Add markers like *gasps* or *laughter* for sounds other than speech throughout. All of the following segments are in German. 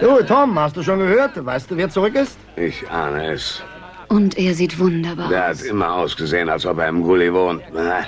Du, Tom, hast du schon gehört? Weißt du, wer zurück ist? Ich ahne es. Und er sieht wunderbar Der aus. hat immer ausgesehen, als ob er im Gully wohnt. Na,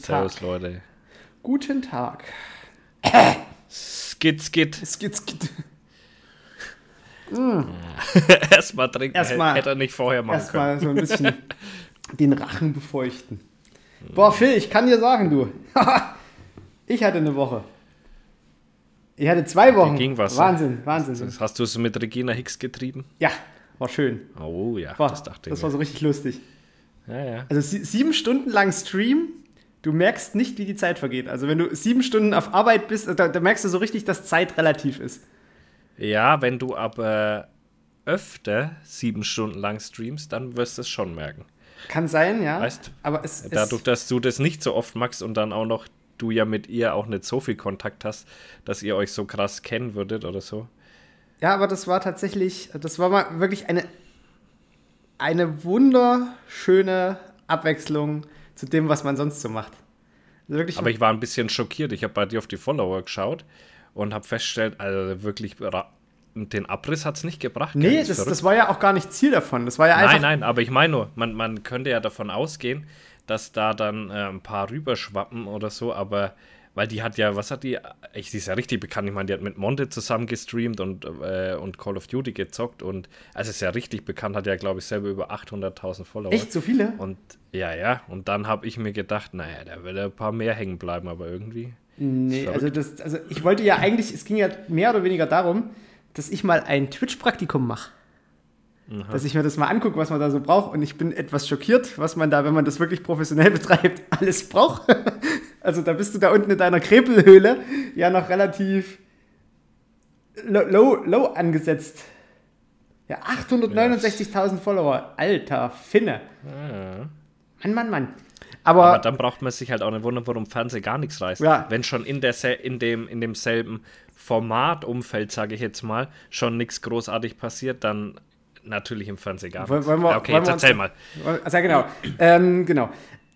Guten Servus, Tag. Leute. Guten Tag. Skit, skit. *laughs* Skit, skit. *laughs* Erstmal trinken. Erstmal- Hätte er nicht vorher machen Erstmal so ein bisschen *laughs* den Rachen befeuchten. Boah, Phil, ich kann dir sagen, du. ich hatte eine Woche. Ich hatte zwei Wochen. ging was, ne? Wahnsinn, Wahnsinn. können. Hast du es mit Regina Hicks getrieben? Ja, war schön. Oh ja, Boah, das dachte das ich. war mir. so richtig lustig. ja, ja. Also sie- sieben Stunden lang Stream, du merkst nicht, wie die Zeit vergeht. Also wenn du sieben Stunden auf Arbeit bist, da, da merkst du so richtig, dass Zeit relativ ist. ja, wenn du aber öfter sieben Stunden lang streamst, dann wirst du es schon merken. Kann sein, ja. Weißt, aber es, es Dadurch, dass du das nicht so oft magst und dann auch noch du ja mit ihr auch nicht so viel Kontakt hast, dass ihr euch so krass kennen würdet oder so. Ja, aber das war tatsächlich, das war mal wirklich eine, eine wunderschöne Abwechslung zu dem, was man sonst so macht. Also Aber ich war ein bisschen schockiert. Ich habe bei dir auf die Follower geschaut und habe festgestellt, also wirklich den Abriss hat es nicht gebracht. nee, das, verrückt. das war ja auch gar nicht Ziel davon. Das war ja. Nein, nein, aber ich meine nur, man, man könnte ja davon ausgehen, dass da dann äh, ein paar rüberschwappen oder so, aber weil die hat ja, was hat die? Ich, die ist ja richtig bekannt. Ich meine, die hat mit Monte zusammen gestreamt und, äh, und Call of Duty gezockt und also ist ja richtig bekannt, hat ja, glaube ich, selber über 800.000 Follower. Echt so viele? Und ja, ja, und dann habe ich mir gedacht, naja, da wird ein paar mehr hängen bleiben, aber irgendwie. Nee, also, das, also ich wollte ja eigentlich, es ging ja mehr oder weniger darum, dass ich mal ein Twitch-Praktikum mache. Dass ich mir das mal angucke, was man da so braucht. Und ich bin etwas schockiert, was man da, wenn man das wirklich professionell *laughs* betreibt, alles braucht. Also da bist du da unten in deiner Krepelhöhle ja noch relativ low, low, low angesetzt. Ja, 869.000 Follower. Alter Finne. Mann, Mann, Mann. Aber, Aber dann braucht man sich halt auch nicht wundern, warum Fernsehen gar nichts reißt. Ja. Wenn schon in, der, in, dem, in demselben Formatumfeld, sage ich jetzt mal, schon nichts großartig passiert, dann natürlich im Fernsehen gar nichts. wollen wir- Ja, okay, jetzt erzähl mal. Also ja, genau. ähm, genau.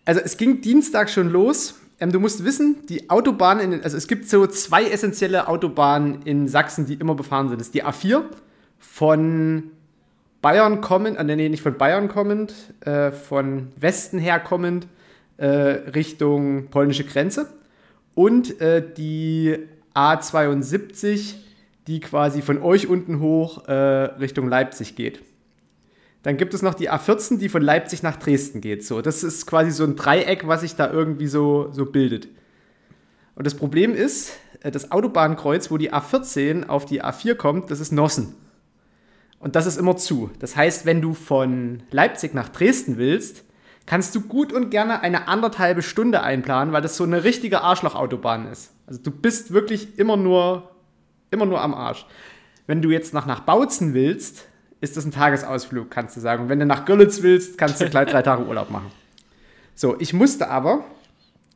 Also es ging Dienstag schon los. Ähm, du musst wissen, die Autobahnen, in, also es gibt so zwei essentielle Autobahnen in Sachsen, die immer befahren sind. Das ist die A4 von Bayern kommend, äh, nee, nicht von Bayern kommend, äh, von Westen her kommend, äh, Richtung polnische Grenze. Und äh, die A72, die quasi von euch unten hoch äh, Richtung Leipzig geht. Dann gibt es noch die A14, die von Leipzig nach Dresden geht. So, das ist quasi so ein Dreieck, was sich da irgendwie so, so bildet. Und das Problem ist, äh, das Autobahnkreuz, wo die A14 auf die A4 kommt, das ist Nossen. Und das ist immer zu. Das heißt, wenn du von Leipzig nach Dresden willst, kannst du gut und gerne eine anderthalbe Stunde einplanen, weil das so eine richtige Arschlochautobahn ist. Also du bist wirklich immer nur, immer nur am Arsch. Wenn du jetzt noch nach Bautzen willst, ist das ein Tagesausflug, kannst du sagen. Und wenn du nach Görlitz willst, kannst du gleich drei Tage Urlaub machen. So, ich musste aber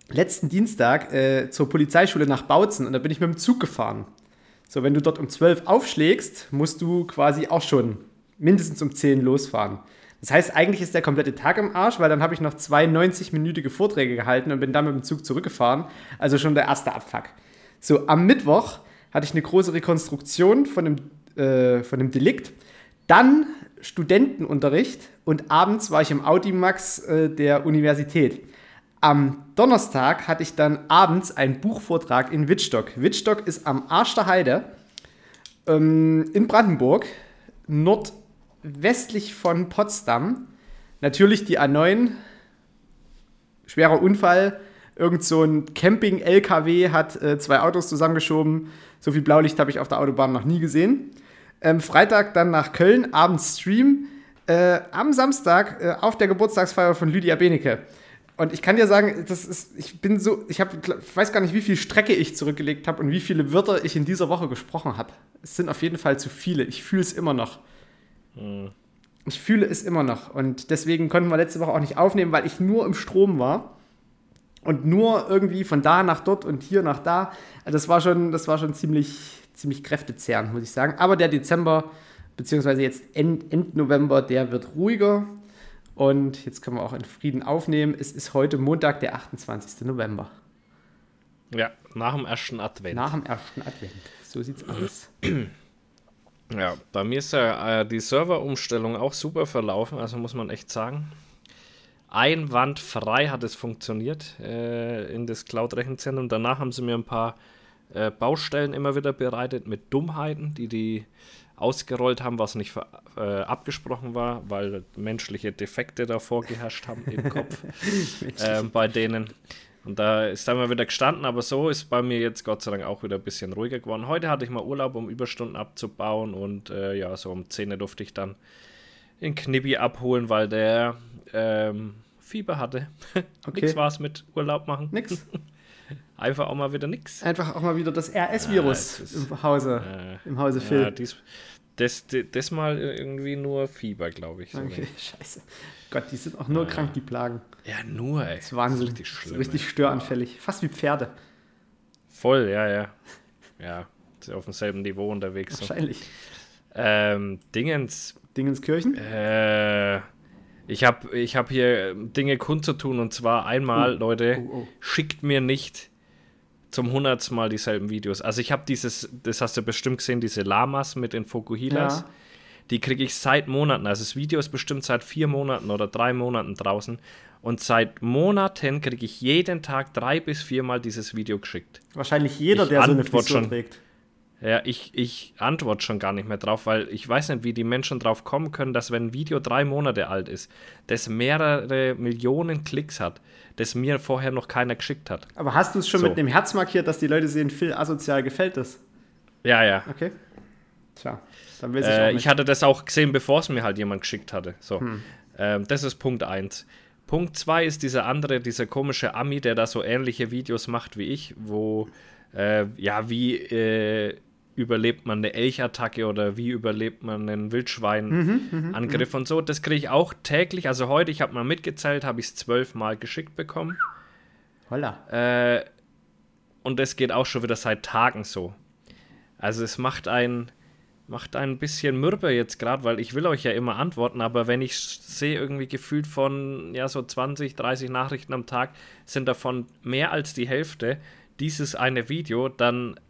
letzten Dienstag äh, zur Polizeischule nach Bautzen und da bin ich mit dem Zug gefahren. So, wenn du dort um 12 aufschlägst, musst du quasi auch schon mindestens um 10 losfahren. Das heißt, eigentlich ist der komplette Tag im Arsch, weil dann habe ich noch zwei 90-minütige Vorträge gehalten und bin dann mit dem Zug zurückgefahren. Also schon der erste Abfuck. So, am Mittwoch hatte ich eine große Rekonstruktion von dem, äh, von dem Delikt. Dann Studentenunterricht und abends war ich im Audimax äh, der Universität. Am Donnerstag hatte ich dann abends einen Buchvortrag in Wittstock. Wittstock ist am Arsch der Heide ähm, in Brandenburg, westlich von Potsdam. Natürlich die A9. Schwerer Unfall. Irgend so ein Camping-LKW hat äh, zwei Autos zusammengeschoben. So viel Blaulicht habe ich auf der Autobahn noch nie gesehen. Ähm, Freitag dann nach Köln, abends Stream. Äh, am Samstag äh, auf der Geburtstagsfeier von Lydia Benecke. Und ich kann dir sagen, das ist, ich bin so, ich habe, weiß gar nicht, wie viel Strecke ich zurückgelegt habe und wie viele Wörter ich in dieser Woche gesprochen habe. Es sind auf jeden Fall zu viele. Ich fühle es immer noch. Ich fühle es immer noch. Und deswegen konnten wir letzte Woche auch nicht aufnehmen, weil ich nur im Strom war. Und nur irgendwie von da nach dort und hier nach da. Also das war schon, das war schon ziemlich, ziemlich kräftezehrend, muss ich sagen. Aber der Dezember, beziehungsweise jetzt End, End November, der wird ruhiger. Und jetzt können wir auch in Frieden aufnehmen. Es ist heute Montag, der 28. November. Ja, nach dem ersten Advent. Nach dem ersten Advent. So sieht's aus. Ja, bei mir ist ja äh, die Serverumstellung auch super verlaufen, also muss man echt sagen. Einwandfrei hat es funktioniert äh, in das Cloud-Rechenzentrum. Danach haben sie mir ein paar äh, Baustellen immer wieder bereitet mit Dummheiten, die die ausgerollt haben, was nicht äh, abgesprochen war, weil menschliche Defekte davor geherrscht haben im *laughs* Kopf ähm, bei denen. Und da ist dann mal wieder gestanden, aber so ist bei mir jetzt Gott sei Dank auch wieder ein bisschen ruhiger geworden. Heute hatte ich mal Urlaub, um Überstunden abzubauen und äh, ja, so um 10 Uhr durfte ich dann den Knibbi abholen, weil der ähm, Fieber hatte. *laughs* Okay. Nix war es mit Urlaub machen. Nix. *laughs* Einfach auch mal wieder nix. Einfach auch mal wieder das RS-Virus Ja, ist- im Hause, Äh, im Hause Phil. Ja, dies, das, das, mal irgendwie nur Fieber, glaube ich. So Okay, scheiße. Gott, die sind auch nur krank, die Plagen. Ja, nur, ey. Das ist Wahnsinn. richtig Das ist schlimm. richtig störanfällig. Fast wie Pferde. Voll, ja, ja. Ja, auf demselben Niveau unterwegs. So. Wahrscheinlich. Ähm, Dingens, Dingenskirchen? äh, ich habe ich hab hier Dinge kundzutun und zwar einmal, Leute, Oh, oh. schickt mir nicht zum hundertsten Mal dieselben Videos. Also ich habe dieses, das hast du bestimmt gesehen, diese Lamas mit den Fokuhilas. Ja. Die kriege ich seit Monaten. Also das Video ist bestimmt seit vier Monaten oder drei Monaten draußen. Und seit Monaten kriege ich jeden Tag drei bis viermal dieses Video geschickt. Wahrscheinlich jeder, Ich der so eine Frisur schon. trägt. Ja, ich, ich antworte schon gar nicht mehr drauf, weil ich weiß nicht, wie die Menschen drauf kommen können, dass wenn ein Video drei Monate alt ist, das mehrere Millionen Klicks hat, das mir vorher noch keiner geschickt hat. Aber hast du es schon So. mit einem Herz markiert, dass die Leute sehen, Phil asozial gefällt das? Ja, ja. Okay. Tja, dann weiß ich auch Äh, nicht. ich hatte das auch gesehen, bevor es mir halt jemand geschickt hatte. So. Hm. Ähm, das ist Punkt 1. Punkt 2 ist dieser andere, dieser komische Ami, der da so ähnliche Videos macht wie ich, wo, äh, ja, wie äh, überlebt man eine Elchattacke oder wie überlebt man einen Mhm, Wildschweinangriff und so. Das kriege ich auch täglich. Also heute, ich habe mal mitgezählt, habe ich es zwölfmal geschickt bekommen. Holla. Äh, und das geht auch schon wieder seit Tagen so. Also es macht ein macht ein bisschen mürbe jetzt gerade, weil ich will euch ja immer antworten, aber wenn ich sehe irgendwie gefühlt von ja so 20, 30 Nachrichten am Tag sind davon mehr als die Hälfte dieses eine Video, dann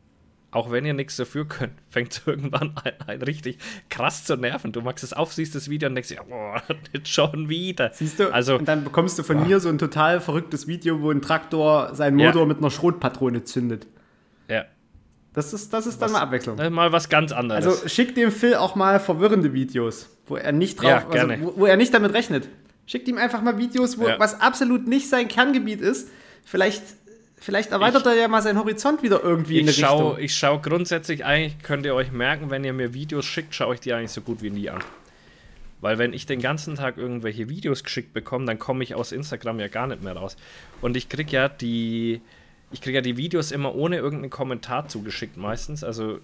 auch wenn ihr nichts dafür könnt, *laughs* fängt es irgendwann an, ein richtig krass zu nerven. Du machst es auf, siehst das Video und denkst dir, boah, *laughs* jetzt schon wieder. Siehst du? Also, und dann bekommst du von mir so ein total verrücktes Video, wo ein Traktor seinen Ja. Motor mit einer Schrotpatrone zündet. ja, Das ist, das ist dann mal Abwechslung. ist mal was ganz anderes. Also schick dem Phil auch mal verwirrende Videos, wo er nicht drauf, Ja, also, wo, wo er nicht damit rechnet. Schickt ihm einfach mal Videos, wo Ja. was absolut nicht sein Kerngebiet ist. Vielleicht, vielleicht erweitert er ja mal seinen Horizont wieder irgendwie in Ich eine schaue Richtung. ich schau grundsätzlich eigentlich, könnt ihr euch merken, wenn ihr mir Videos schickt, schaue ich die eigentlich so gut wie nie an. Weil wenn ich den ganzen Tag irgendwelche Videos geschickt bekomme, dann komme ich aus Instagram ja gar nicht mehr raus. Und ich kriege ja die, ich kriege ja die Videos immer ohne irgendeinen Kommentar zugeschickt meistens. Also,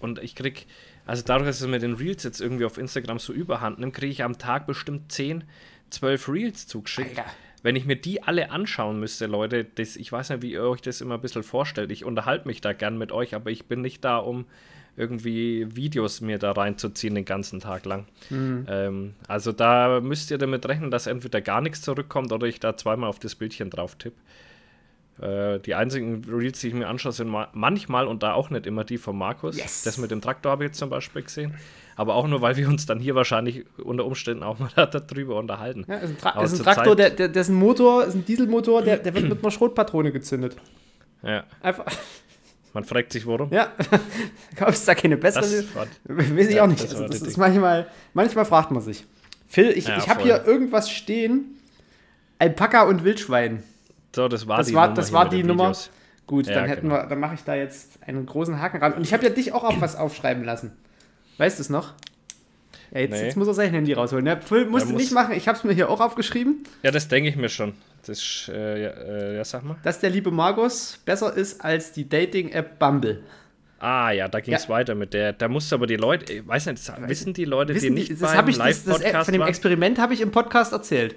und ich kriege, also dadurch, dass es mit den Reels jetzt irgendwie auf Instagram so überhand nimmt, kriege ich am Tag bestimmt 10, 12 Reels zugeschickt. Alter. Wenn ich mir die alle anschauen müsste, Leute, das, ich weiß nicht, wie ihr euch das immer ein bisschen vorstellt. Ich unterhalte mich da gern mit euch, aber ich bin nicht da, um irgendwie Videos mir da reinzuziehen den ganzen Tag lang. Ähm, also da müsst ihr damit rechnen, dass entweder gar nichts zurückkommt oder ich da zweimal auf das Bildchen drauf tippe. Äh, die einzigen Reels, die ich mir anschaue, sind ma manchmal und da auch nicht immer die von Markus. Yes. Das mit dem Traktor habe ich jetzt zum Beispiel gesehen. Aber auch nur, weil wir uns dann hier wahrscheinlich unter Umständen auch mal *laughs* darüber unterhalten. Ja, ist ein, Tra ist ein Traktor, der, der, dessen Motor, ist ein Dieselmotor, der, der wird mit einer Schrotpatrone gezündet. Ja. Einfach. Man fragt sich, warum. Ja, *laughs* gab es da keine bessere? Das war- Weiß ich Ja, auch nicht. das Also das ist manchmal, manchmal fragt man sich. Phil, ich, Ja, ich habe hier irgendwas stehen. Alpaka und Wildschwein. So, das war Das die war, Nummer das war die Nummer. Gut, Ja, dann hätten genau. wir, dann mache ich da jetzt einen großen Haken ran. Und ich habe ja dich auch auf was aufschreiben lassen. Weißt du es noch? Ja, jetzt, Nee. jetzt muss er sein Handy rausholen. Ja, Phil musste muss- nicht machen. Ich habe es mir hier auch aufgeschrieben, Ja, das denke ich mir schon. Das äh, ja, äh, ja, sag mal. dass der liebe Markus besser ist als die Dating-App Bumble. Ah, ja, da ging es Ja. weiter mit der. Da musst du aber die Leute, ich weiß nicht, das- wissen die Leute, die Wissen nicht die, das beim habe ich das, das, Live-Podcast von dem? Experiment habe ich im Podcast erzählt.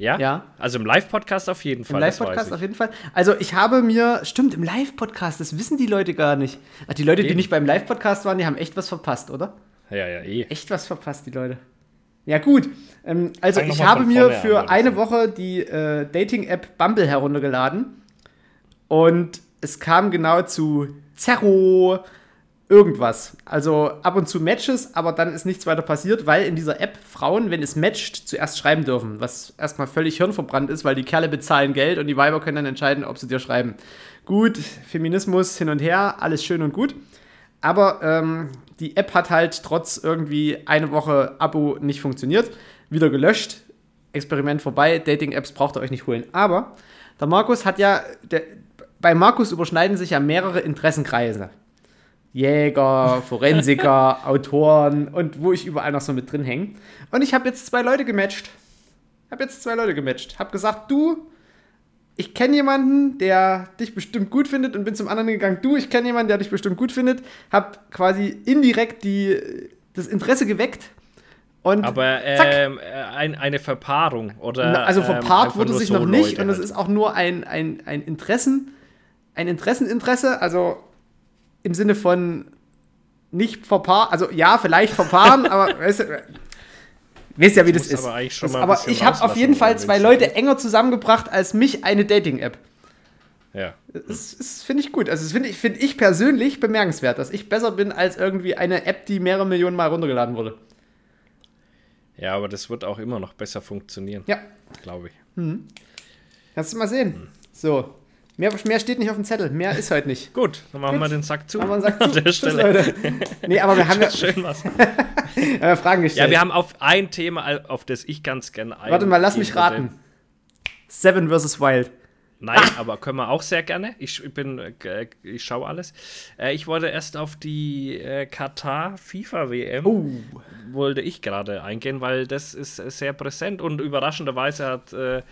Ja? Ja. Also im Live-Podcast auf jeden Im Fall. das Live-Podcast auf ich. jeden Fall. Also ich habe mir, stimmt, im Live-Podcast, das wissen die Leute gar nicht. Ach, die Leute, die Eben. nicht beim Live-Podcast waren, die haben echt was verpasst, oder? Ja, ja, eh. Echt was verpasst, die Leute. Ja, gut. Ähm, also ich habe mir an, für ich eine. Woche die äh, Dating-App Bumble heruntergeladen. Und es kam genau zu Zerro irgendwas. Also ab und zu Matches, aber dann ist nichts weiter passiert, weil in dieser App Frauen, wenn es matcht, zuerst schreiben dürfen. Was erstmal völlig hirnverbrannt ist, weil die Kerle bezahlen Geld und die Weiber können dann entscheiden, ob sie dir schreiben. Gut, Feminismus hin und her, alles schön und gut. Aber ähm, die App hat halt trotz irgendwie eine Woche Abo nicht funktioniert. Wieder gelöscht. Experiment vorbei. Dating-Apps braucht ihr euch nicht holen. Aber der Markus hat ja. Der, bei Markus überschneiden sich ja mehrere Interessenkreise. Jäger, Forensiker, *laughs* Autoren und wo ich überall noch so mit drin hänge. Und ich habe jetzt zwei Leute gematcht. Habe jetzt zwei Leute gematcht. Habe gesagt, du, ich kenne jemanden, der dich bestimmt gut findet und bin zum anderen gegangen, du, ich kenne jemanden, der dich bestimmt gut findet, habe quasi indirekt die, das Interesse geweckt und Aber ähm, äh, ein, eine Verpaarung oder. Na, also ähm, verpaart einfach wurde sich so noch nicht Leute und es halt. ist auch nur ein, ein, ein Interessen, ein Interesseninteresse, also im Sinne von nicht verpaaren, also ja, vielleicht verpaaren, aber *laughs* weißt du, weißt ja, wie das, musst ist. aber das, aber ich habe auf jeden Fall zwei Leute enger zusammengebracht als mich eine Dating-App. Ja. Das, das finde ich gut. Also das finde ich, find ich persönlich bemerkenswert, dass ich besser bin als irgendwie eine App, die mehrere Millionen Mal runtergeladen wurde. ja, aber das wird auch immer noch besser funktionieren, Ja, glaube ich. kannst du mal sehen. So, mehr, mehr steht nicht auf dem Zettel. Mehr ist heute nicht. Gut, dann machen wir den Sack zu. Aber man sagt An zu, der tschüss, Stelle. Leute. Nee, aber wir *laughs* haben ja Schön was. *laughs* äh, Fragen gestellt. Ja, wir haben auf ein Thema, auf das ich ganz gerne ein. Warte mal, lass mich raten. Seven vs. Wild. Nein, aber können wir auch sehr gerne. Ich bin, äh, ich schaue alles. Äh, ich wollte erst auf die äh, Katar FIFA WM Oh. wollte ich gerade eingehen, weil das ist äh, sehr präsent und überraschenderweise hat äh,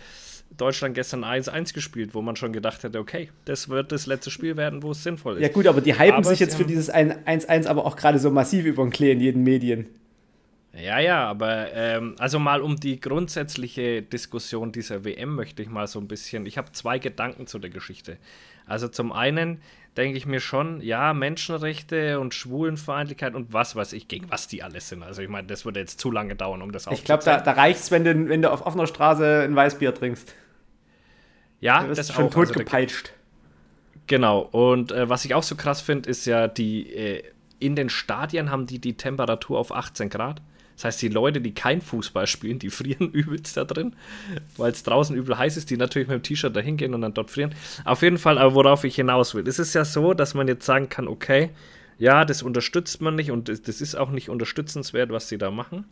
Deutschland gestern 1-1 gespielt, wo man schon gedacht hätte, okay, das wird das letzte Spiel werden, wo es sinnvoll ist. Ja gut, aber die hypen Aber sich jetzt für dieses 1-1 aber auch gerade so massiv über den Klee in jeden Medien. Ja, ja, aber ähm, also mal um die grundsätzliche Diskussion dieser WM möchte ich mal so ein bisschen. Ich habe zwei Gedanken zu der Geschichte. Also zum einen denke ich mir schon, ja, Menschenrechte und Schwulenfeindlichkeit und was weiß ich, gegen was die alles sind. Also ich meine, das würde jetzt zu lange dauern, um das Ich glaube, da, aufzuzählen. da reicht's, wenn du, wenn du auf offener Straße ein Weißbier trinkst. ja, Du wirst das schon auch. Also, totgepeitscht. Genau. Und äh, was ich auch so krass finde, ist ja die äh, in den Stadien haben die die Temperatur auf 18 Grad. Das heißt, die Leute, die kein Fußball spielen, die *laughs* frieren übelst da drin, weil es draußen übel heiß ist, die natürlich mit dem T-Shirt da hingehen und dann dort frieren. Auf jeden Fall, aber worauf ich hinaus will, es ist ja so, dass man jetzt sagen kann, okay, ja, das unterstützt man nicht und das, ist auch nicht unterstützenswert, was sie da machen.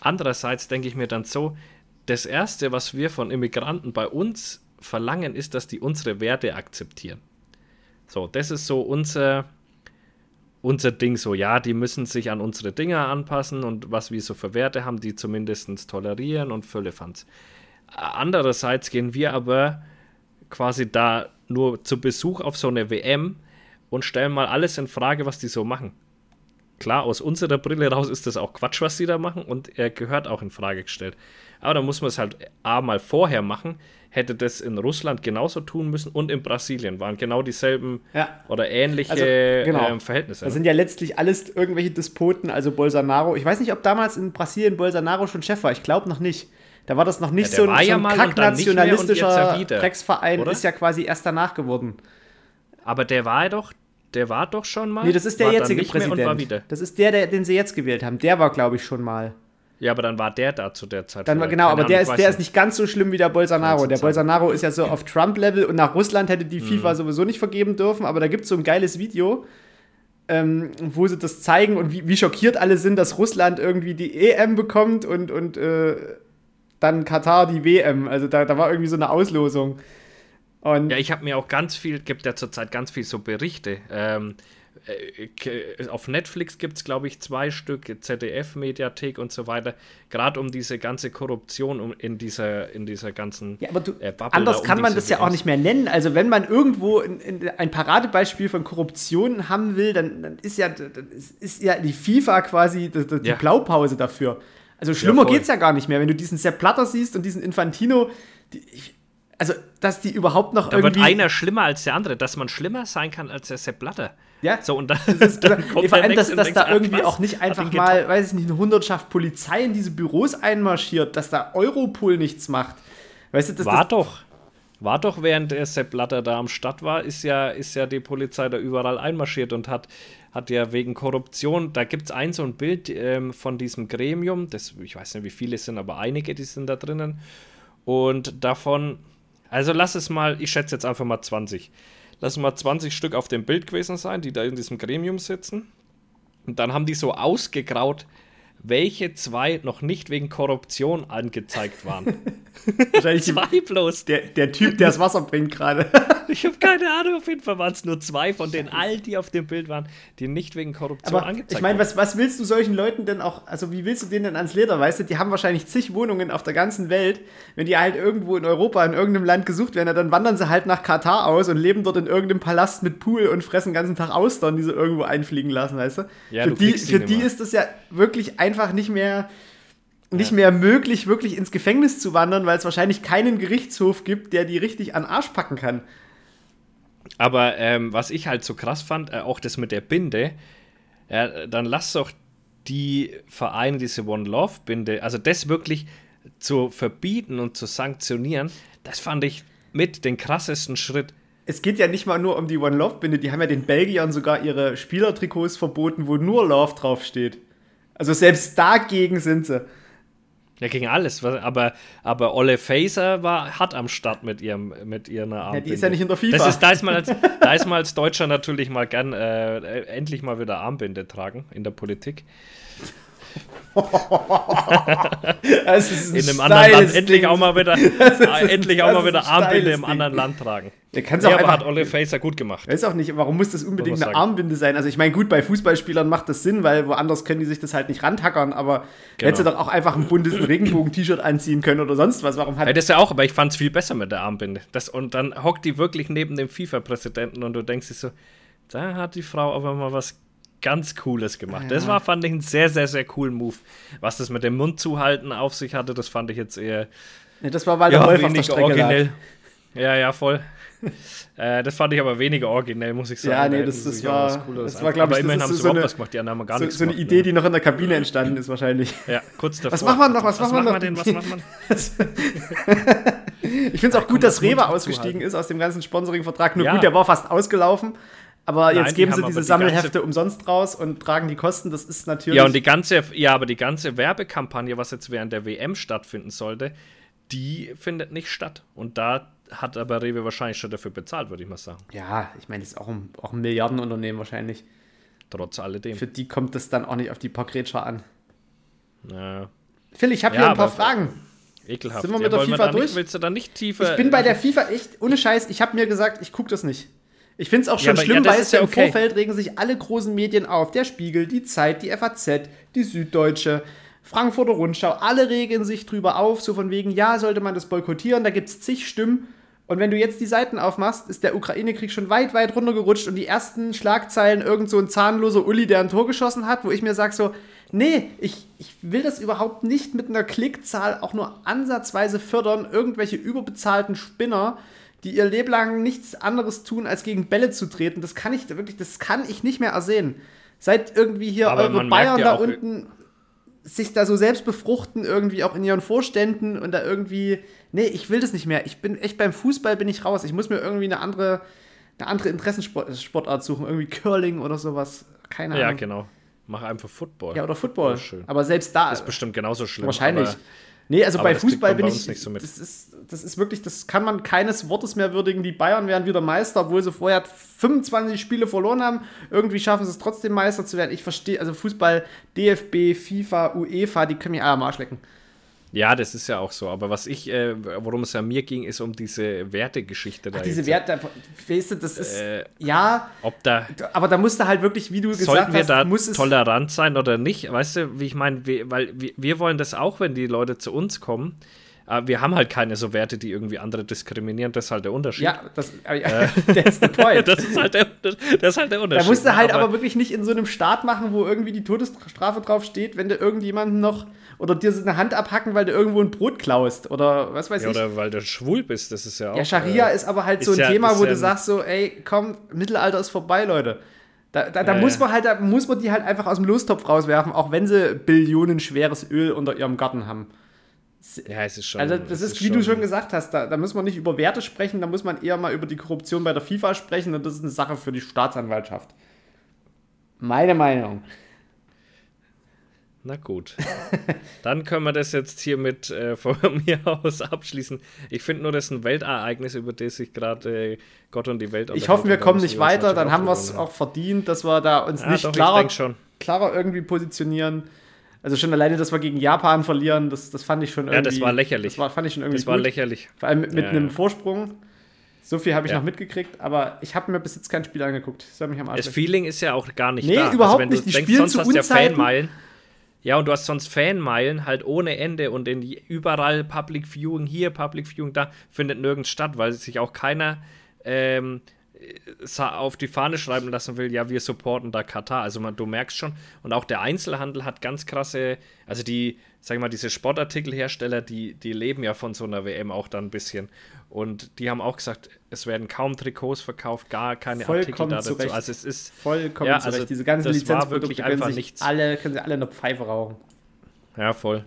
Andererseits denke ich mir dann so, das Erste, was wir von Immigranten bei uns verlangen, ist, dass die unsere Werte akzeptieren. So, das ist so unser, unser Ding. So, ja, die müssen sich an unsere Dinge anpassen und was wir so für Werte haben, die zumindest tolerieren und Füllefanz. Andererseits gehen wir aber quasi da nur zu Besuch auf so eine WM und stellen mal alles in Frage, was die so machen. Klar, aus unserer Brille raus ist das auch Quatsch, was sie da machen und er gehört auch in Frage gestellt. Aber da muss man es halt A mal vorher machen, hätte das in Russland genauso tun müssen und in Brasilien waren genau dieselben Ja. oder ähnliche Also, genau. ähm, Verhältnisse. Das sind ja letztlich alles irgendwelche Despoten, also Bolsonaro. Ich weiß nicht, ob damals in Brasilien Bolsonaro schon Chef war. Ich glaube noch nicht. Da war das noch nicht Ja, so ein, so ein kacknationalistischer ja Drecksverein, oder? ist ja quasi erst danach geworden. Aber der war doch, der war doch schon mal. Nee, das ist der jetzige Präsident. Und war wieder. Das ist der, der, den sie jetzt gewählt haben. Der war, glaube ich, schon mal. Ja, aber dann war der da zu der Zeit. Dann war, genau, aber Ahnung, der ist, der ist nicht ganz so schlimm wie der Bolsonaro. Der. Bolsonaro ist ja so auf Trump-Level und nach Russland hätte Mhm. die FIFA sowieso nicht vergeben dürfen, aber da gibt es so ein geiles Video, ähm, wo sie das zeigen und wie, wie schockiert alle sind, dass Russland irgendwie die EM bekommt und, und äh, dann Katar die WM. Also da, da war irgendwie so eine Auslosung. Und Ja, ich habe mir auch ganz viel, gibt ja zurzeit ganz viel so Berichte. Ähm, äh, k- auf Netflix gibt es, glaube ich, zwei Stück, ZDF-Mediathek und so weiter, gerade um diese ganze Korruption um, in, dieser, in dieser ganzen Ja, aber du, äh, Bubble anders da um kann man das ja auch nicht mehr nennen. Also wenn man irgendwo in, in ein Paradebeispiel von Korruption haben will, dann, dann ist, ja, dann ist- ja die FIFA quasi die, die Ja. Blaupause dafür. Also schlimmer voll. geht's ja gar nicht mehr. Wenn du diesen Sepp Blatter siehst und diesen Infantino, die, ich, also dass die überhaupt noch Da wird irgendwie... einer schlimmer als der andere, dass man schlimmer sein kann als der Sepp Blatter. Ja. So, und dann, Also, *laughs* dann nee, vor allem, dass, dass da ach, irgendwie was? auch nicht einfach mal, weiß ich nicht, eine Hundertschaft Polizei in diese Büros einmarschiert, dass da Europol nichts macht. Weißt du, das, War das, doch. War doch, während der Sepp Blatter da am Start war, ist ja, ist ja die Polizei da überall einmarschiert und hat, hat ja wegen Korruption, da gibt es ein so ein Bild ähm, von diesem Gremium, das, ich weiß nicht, wie viele es sind, aber einige, die sind da drinnen. Und davon, also lass es mal, ich schätze jetzt einfach mal 20. Lass mal 20 Stück auf dem Bild gewesen sein, die da in diesem Gremium sitzen. Und dann haben die so ausgegraut, welche zwei noch nicht wegen Korruption angezeigt waren. *laughs* wahrscheinlich zwei bloß. der, der Typ, der das Wasser bringt gerade. *laughs* Ich habe keine Ahnung, auf jeden Fall waren es nur zwei von den all, die auf dem Bild waren, die nicht wegen Korruption Aber angezeigt ich meine, wurden. was, was willst du solchen Leuten denn auch, also wie willst du denen denn ans Leder, weißt du? Die haben wahrscheinlich zig Wohnungen auf der ganzen Welt. Wenn die halt irgendwo in Europa, in irgendeinem Land gesucht werden, dann wandern sie halt nach Katar aus und leben dort in irgendeinem Palast mit Pool und fressen den ganzen Tag Austern, die sie irgendwo einfliegen lassen, weißt du? Ja, für du die, für die ist es ja wirklich einfach nicht mehr nicht mehr möglich, wirklich ins Gefängnis zu wandern, weil es wahrscheinlich keinen Gerichtshof gibt, der die richtig an Arsch packen kann. Aber ähm, was ich halt so krass fand, äh, auch das mit der Binde, ja, dann lass doch die Vereine diese One Love Binde, also das wirklich zu verbieten und zu sanktionieren, das fand ich mit den krassesten Schritt. Es geht ja nicht mal nur um die One Love Binde, die haben ja den Belgiern sogar ihre Spielertrikots verboten, wo nur Love draufsteht. Also selbst dagegen sind sie. Ja, gegen alles. Aber, aber Olle Faser war hart am Start mit ihrem mit ihren Armbinde. die ist ja nicht in der FIFA. Das ist, da, ist man als, da ist man als Deutscher natürlich mal gern äh, endlich mal wieder Armbinde tragen in der Politik. Das ist ein In einem anderen Land steiles endlich Ding. auch mal wieder, äh, endlich auch mal wieder Armbinde im anderen Land tragen. Der kann's Ja, auch einfach- hat Olle Faser gut gemacht. weiß auch nicht, warum muss das unbedingt eine sagen. Armbinde sein? Also ich meine, gut, bei Fußballspielern macht das Sinn, weil woanders können die sich das halt nicht rantackern, aber Genau. hätte doch auch einfach ein buntes Regenbogen-T-Shirt anziehen können oder sonst was. Warum hat Ja, das ja auch, aber ich fand es viel besser mit der Armbinde. Das, und dann hockt die wirklich neben dem FIFA-Präsidenten und du denkst dir so, da hat die Frau aber mal was ganz Cooles gemacht. Das Ja. war, fand ich, ein sehr, sehr, sehr coolen Move. Was das mit dem Mund zuhalten auf sich hatte, das fand ich jetzt eher Nee, das war, weil der ja, Wolf auf der Strecke originell. lag. Ja, ja, voll. *laughs* äh, das fand ich aber weniger originell, muss ich sagen. Ja, nee, Da das- hätten das war- was Cooleres das war, einfach- glaub ich, immerhin das haben sie so überhaupt eine- was gemacht, die anderen haben gar So, nichts so eine gemacht, Idee, ne? die noch in der Kabine entstanden ist wahrscheinlich. Ja, kurz davor. Was machen wir noch? Was machen wir noch? wir denn? Was machen wir? *laughs* Ich finde es auch gut, dass das Rewe ausgestiegen ist aus dem ganzen Sponsoring-Vertrag. Nur Ja. gut, der war fast ausgelaufen. Aber Nein, jetzt die geben haben sie diese die Sammelhefte umsonst raus und tragen die Kosten. Das ist natürlich. Ja, und die ganze, ja, aber die ganze Werbekampagne, was jetzt während der WM stattfinden sollte, die findet nicht statt. Und da hat aber Rewe wahrscheinlich schon dafür bezahlt, würde ich mal sagen. ja, ich meine, das ist auch ein, auch ein Milliardenunternehmen wahrscheinlich. Trotz alledem. Für die kommt das dann auch nicht auf die paar Grätscher an. Ja, Phil, ich habe Ja, hier ein paar Fragen. ekelhaft. Sind wir mit ja, der FIFA nicht, durch? Willst du da nicht tiefer? Ich bin bei der FIFA echt, ohne Scheiß, ich habe mir gesagt, ich gucke das nicht. Ich finde es auch Ja, schon aber- schlimm, ja, weil es ja ja im okay. Vorfeld regen sich alle großen Medien auf. Der Spiegel, die Zeit, die FAZ, die Süddeutsche, Frankfurter Rundschau, alle regen sich drüber auf, so von wegen, ja, sollte man das boykottieren, da gibt es zig Stimmen. Und wenn du jetzt die Seiten aufmachst, ist der Ukraine-Krieg schon weit, weit runtergerutscht und die ersten Schlagzeilen irgend so ein zahnloser Uli, der ein Tor geschossen hat, wo ich mir sage so, nee, ich, ich will das überhaupt nicht mit einer Klickzahl auch nur ansatzweise fördern, irgendwelche überbezahlten Spinner, die ihr Leben lang nichts anderes tun, als gegen Bälle zu treten. Das kann ich wirklich, das kann ich nicht mehr ersehen. Seit irgendwie hier Aber eure Bayern ja da auch- unten sich da so selbst befruchten, irgendwie auch in ihren Vorständen und da irgendwie. Nee, ich will das nicht mehr. Ich bin echt beim Fußball bin ich raus. Ich muss mir irgendwie eine andere, eine andere Interessensportart suchen. Irgendwie Curling oder sowas. Keine ja, Ahnung. genau. Mach einfach Football. Ja, oder Football. Schön. Aber selbst da. Ist bestimmt genauso schlimm. Wahrscheinlich. Nee, also aber bei Fußball bin ich. so mit. Das, ist, das ist wirklich, das kann man keines Wortes mehr würdigen. Die Bayern werden wieder Meister, obwohl sie vorher 25 Spiele verloren haben. Irgendwie schaffen sie es trotzdem Meister zu werden. Ich verstehe, also Fußball, DFB, FIFA, UEFA, die können mich alle am Arsch lecken. Ja, das ist ja auch so. Aber was ich, äh, worum es ja mir ging, ist um diese Wertegeschichte da. Ach, diese. Werte, weißt du, das ist. Äh, ja, Ob da. aber da musst du halt wirklich, wie du gesagt Sollten wir hast, da muss es. tolerant sein oder nicht? Weißt du, wie ich meine, weil wir, wollen das auch, wenn die Leute zu uns kommen. Aber wir haben halt keine so Werte, die irgendwie andere diskriminieren. Das ist halt der Unterschied. Ja, das, *laughs* äh, that's the point. Das ist halt der, das ist halt der Da Unterschied. musst du halt aber, aber wirklich nicht in so einem Staat machen, wo irgendwie die Todesstrafe drauf steht, wenn du irgendjemanden noch oder dir so eine Hand abhacken, weil du irgendwo ein Brot klaust oder was weiß ja, ich. oder weil du schwul bist, das ist ja auch. Ja, Scharia äh, ist aber halt so ist ein ja- Thema, ist wo ja du sagst so, ey, komm, Mittelalter ist vorbei, Leute. Da, da, da muss man halt, da muss man die halt einfach aus dem Lostopf rauswerfen, auch wenn sie Billionen schweres Öl unter ihrem Garten haben. Ja, es ist schon. Also das es ist, wie du schon gesagt hast, da, da muss man nicht über Werte sprechen, da muss man eher mal über die Korruption bei der FIFA sprechen und das ist eine Sache für die Staatsanwaltschaft. Meine Meinung. Na gut. Dann können wir das jetzt hier mit äh, *laughs* von mir aus abschließen. Ich finde nur, das ist ein Weltereignis, über das sich gerade äh, Gott und die Welt Ich hoffe, wir kommen nicht weiter, dann haben wir es auch verdient, dass wir da uns Ja, nicht doch, klarer, klarer irgendwie positionieren. Also schon alleine, dass wir gegen Japan verlieren, das, das fand ich schon irgendwie. Ja, das war lächerlich. Das war, fand ich schon irgendwie Das war gut. lächerlich. Vor allem mit, mit Ja, einem ja. Vorsprung. So viel habe ich Ja. noch mitgekriegt, aber ich habe mir bis jetzt kein Spiel angeguckt. Das mich am Arsch Das. Feeling ist ja auch gar nicht Nee, da. Also überhaupt du nicht. Die denkst, spielen sonst zu du ja Unzeiten. Fanmeilen. Ja, und du hast sonst Fanmeilen halt ohne Ende und in überall Public Viewing hier, Public Viewing da, findet nirgends statt, weil sich auch keiner ähm, auf die Fahne schreiben lassen will, ja, wir supporten da Katar. Also man, du merkst schon, und auch der Einzelhandel hat ganz krasse, also die, sag ich mal, diese Sportartikelhersteller, die, die leben ja von so einer WM auch dann ein bisschen. Und die haben auch gesagt, es werden kaum Trikots verkauft, gar keine Artikel Vollkommen da dazu. zurecht. Also es ist Vollkommen Ja, zurecht. also Diese ganzen das war wirklich können einfach sich nichts. alle, können sie alle in der Pfeife rauchen. ja voll.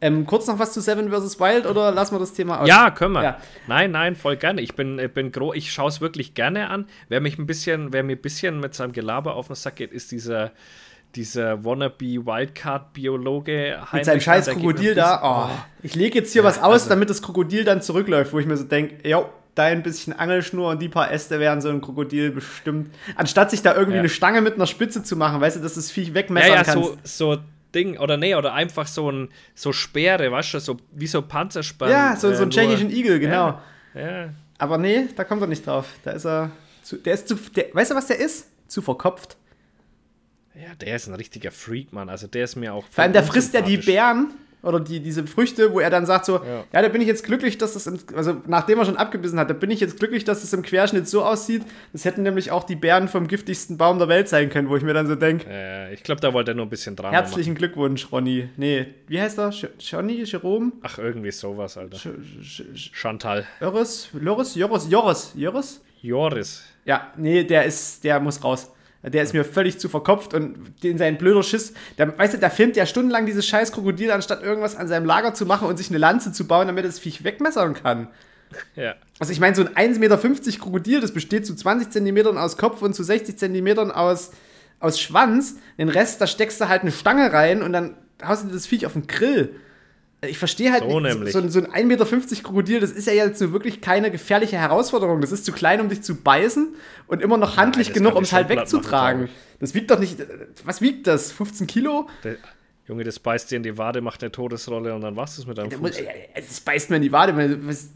Ähm, kurz noch was zu Seven vs. Wild oder lassen wir das Thema aus? Ja, können wir. Ja. Nein, nein, voll gerne. Ich bin, ich bin gro ich schaue es wirklich gerne an. Wer mich ein bisschen, wer mir ein bisschen mit seinem Gelaber auf den Sack geht, ist dieser, dieser wannabe Wildcard-Biologe Mit seinem scheiß Krokodil da. Oh, ich lege jetzt hier was aus, also- damit das Krokodil dann zurückläuft, wo ich mir so denke, jo, dein bisschen Angelschnur und die paar Äste wären so ein Krokodil bestimmt. Anstatt sich da irgendwie Ja. eine Stange mit einer Spitze zu machen, weißt du, dass das Viech Ja, wegmessern ja, kannst. so, so Ding, oder nee, oder einfach so ein, so Speere, weißt du, so, wie so Panzerspann. ja, so, so äh, einen nur- tschechischen Igel, genau. Ja, Aber nee, da kommt er nicht drauf. Da ist er. Zu, der ist zu. Der, weißt du, was der ist? Zu verkopft. Ja, der ist ein richtiger Freak, Mann. Also der ist mir auch. Vor allem, der frisst ja die. Beeren oder die, diese Früchte, wo er dann sagt so, ja. Ja. da bin ich jetzt glücklich, dass das, im, also nachdem er schon abgebissen hat, da bin ich jetzt glücklich, dass das im Querschnitt so aussieht. Das hätten nämlich auch die Beeren vom giftigsten Baum der Welt sein können, wo ich mir dann so denke, Äh, ich glaube, da wollte er nur ein bisschen dran. herzlichen Glückwunsch, Ronny. Nee, wie heißt er? Johnny? Jerome? Ach, irgendwie sowas, Alter. Sch- Sch- Chantal. Joris? Loris? Joris? Joris? Joris? Joris. Ja, nee, der ist, der muss raus. Der ist mir völlig zu verkopft und den sein blöder Schiss, der, weißt du, der filmt ja stundenlang dieses scheiß Krokodil, anstatt irgendwas an seinem Lager zu machen und sich eine Lanze zu bauen, damit er das Viech wegmessern kann. Ja. Also ich meine, so ein 1,50 Meter Krokodil, das besteht zu 20 Zentimetern aus Kopf und zu 60 Zentimetern aus, aus Schwanz. Den Rest, da steckst du halt eine Stange rein und dann haust du das Viech auf den Grill. Ich verstehe halt So nicht, nämlich. so, so ein 1,50 Meter Krokodil, das ist ja jetzt nur wirklich keine gefährliche Herausforderung. Das ist zu klein, um dich zu beißen und immer noch handlich das genug, um es halt machen, wegzutragen. glaub das wiegt doch nicht. Was wiegt das? 15 Kilo? Der, Junge, das beißt dir in die Wade, macht eine Todesrolle und dann war's das mit deinem Fuß. das beißt mir in die Wade. Das,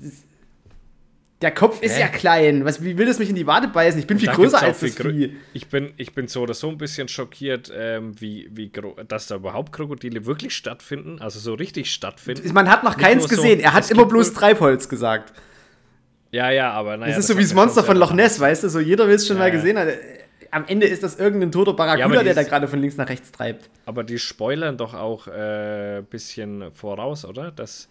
der Kopf ist Hä? ja klein. Was, wie will das mich in die Wade beißen? Ich bin viel größer als das viel grö- Vieh. Ich bin, ich bin so oder so ein bisschen schockiert, ähm, wie, wie dass da überhaupt Krokodile wirklich stattfinden, also so richtig stattfinden. Man hat noch Nicht keins nur so, gesehen. er hat immer bloß Treibholz gesagt. Ja, ja, aber naja. das ist so hat wie das Monster von Loch Ness, weißt du? So jeder will es schon Ja, mal ja. gesehen haben. Am Ende ist das irgendein toter Ja, Barracuda, aber der da gerade von links nach rechts treibt. Aber die spoilern doch auch ein äh, bisschen voraus, oder? Das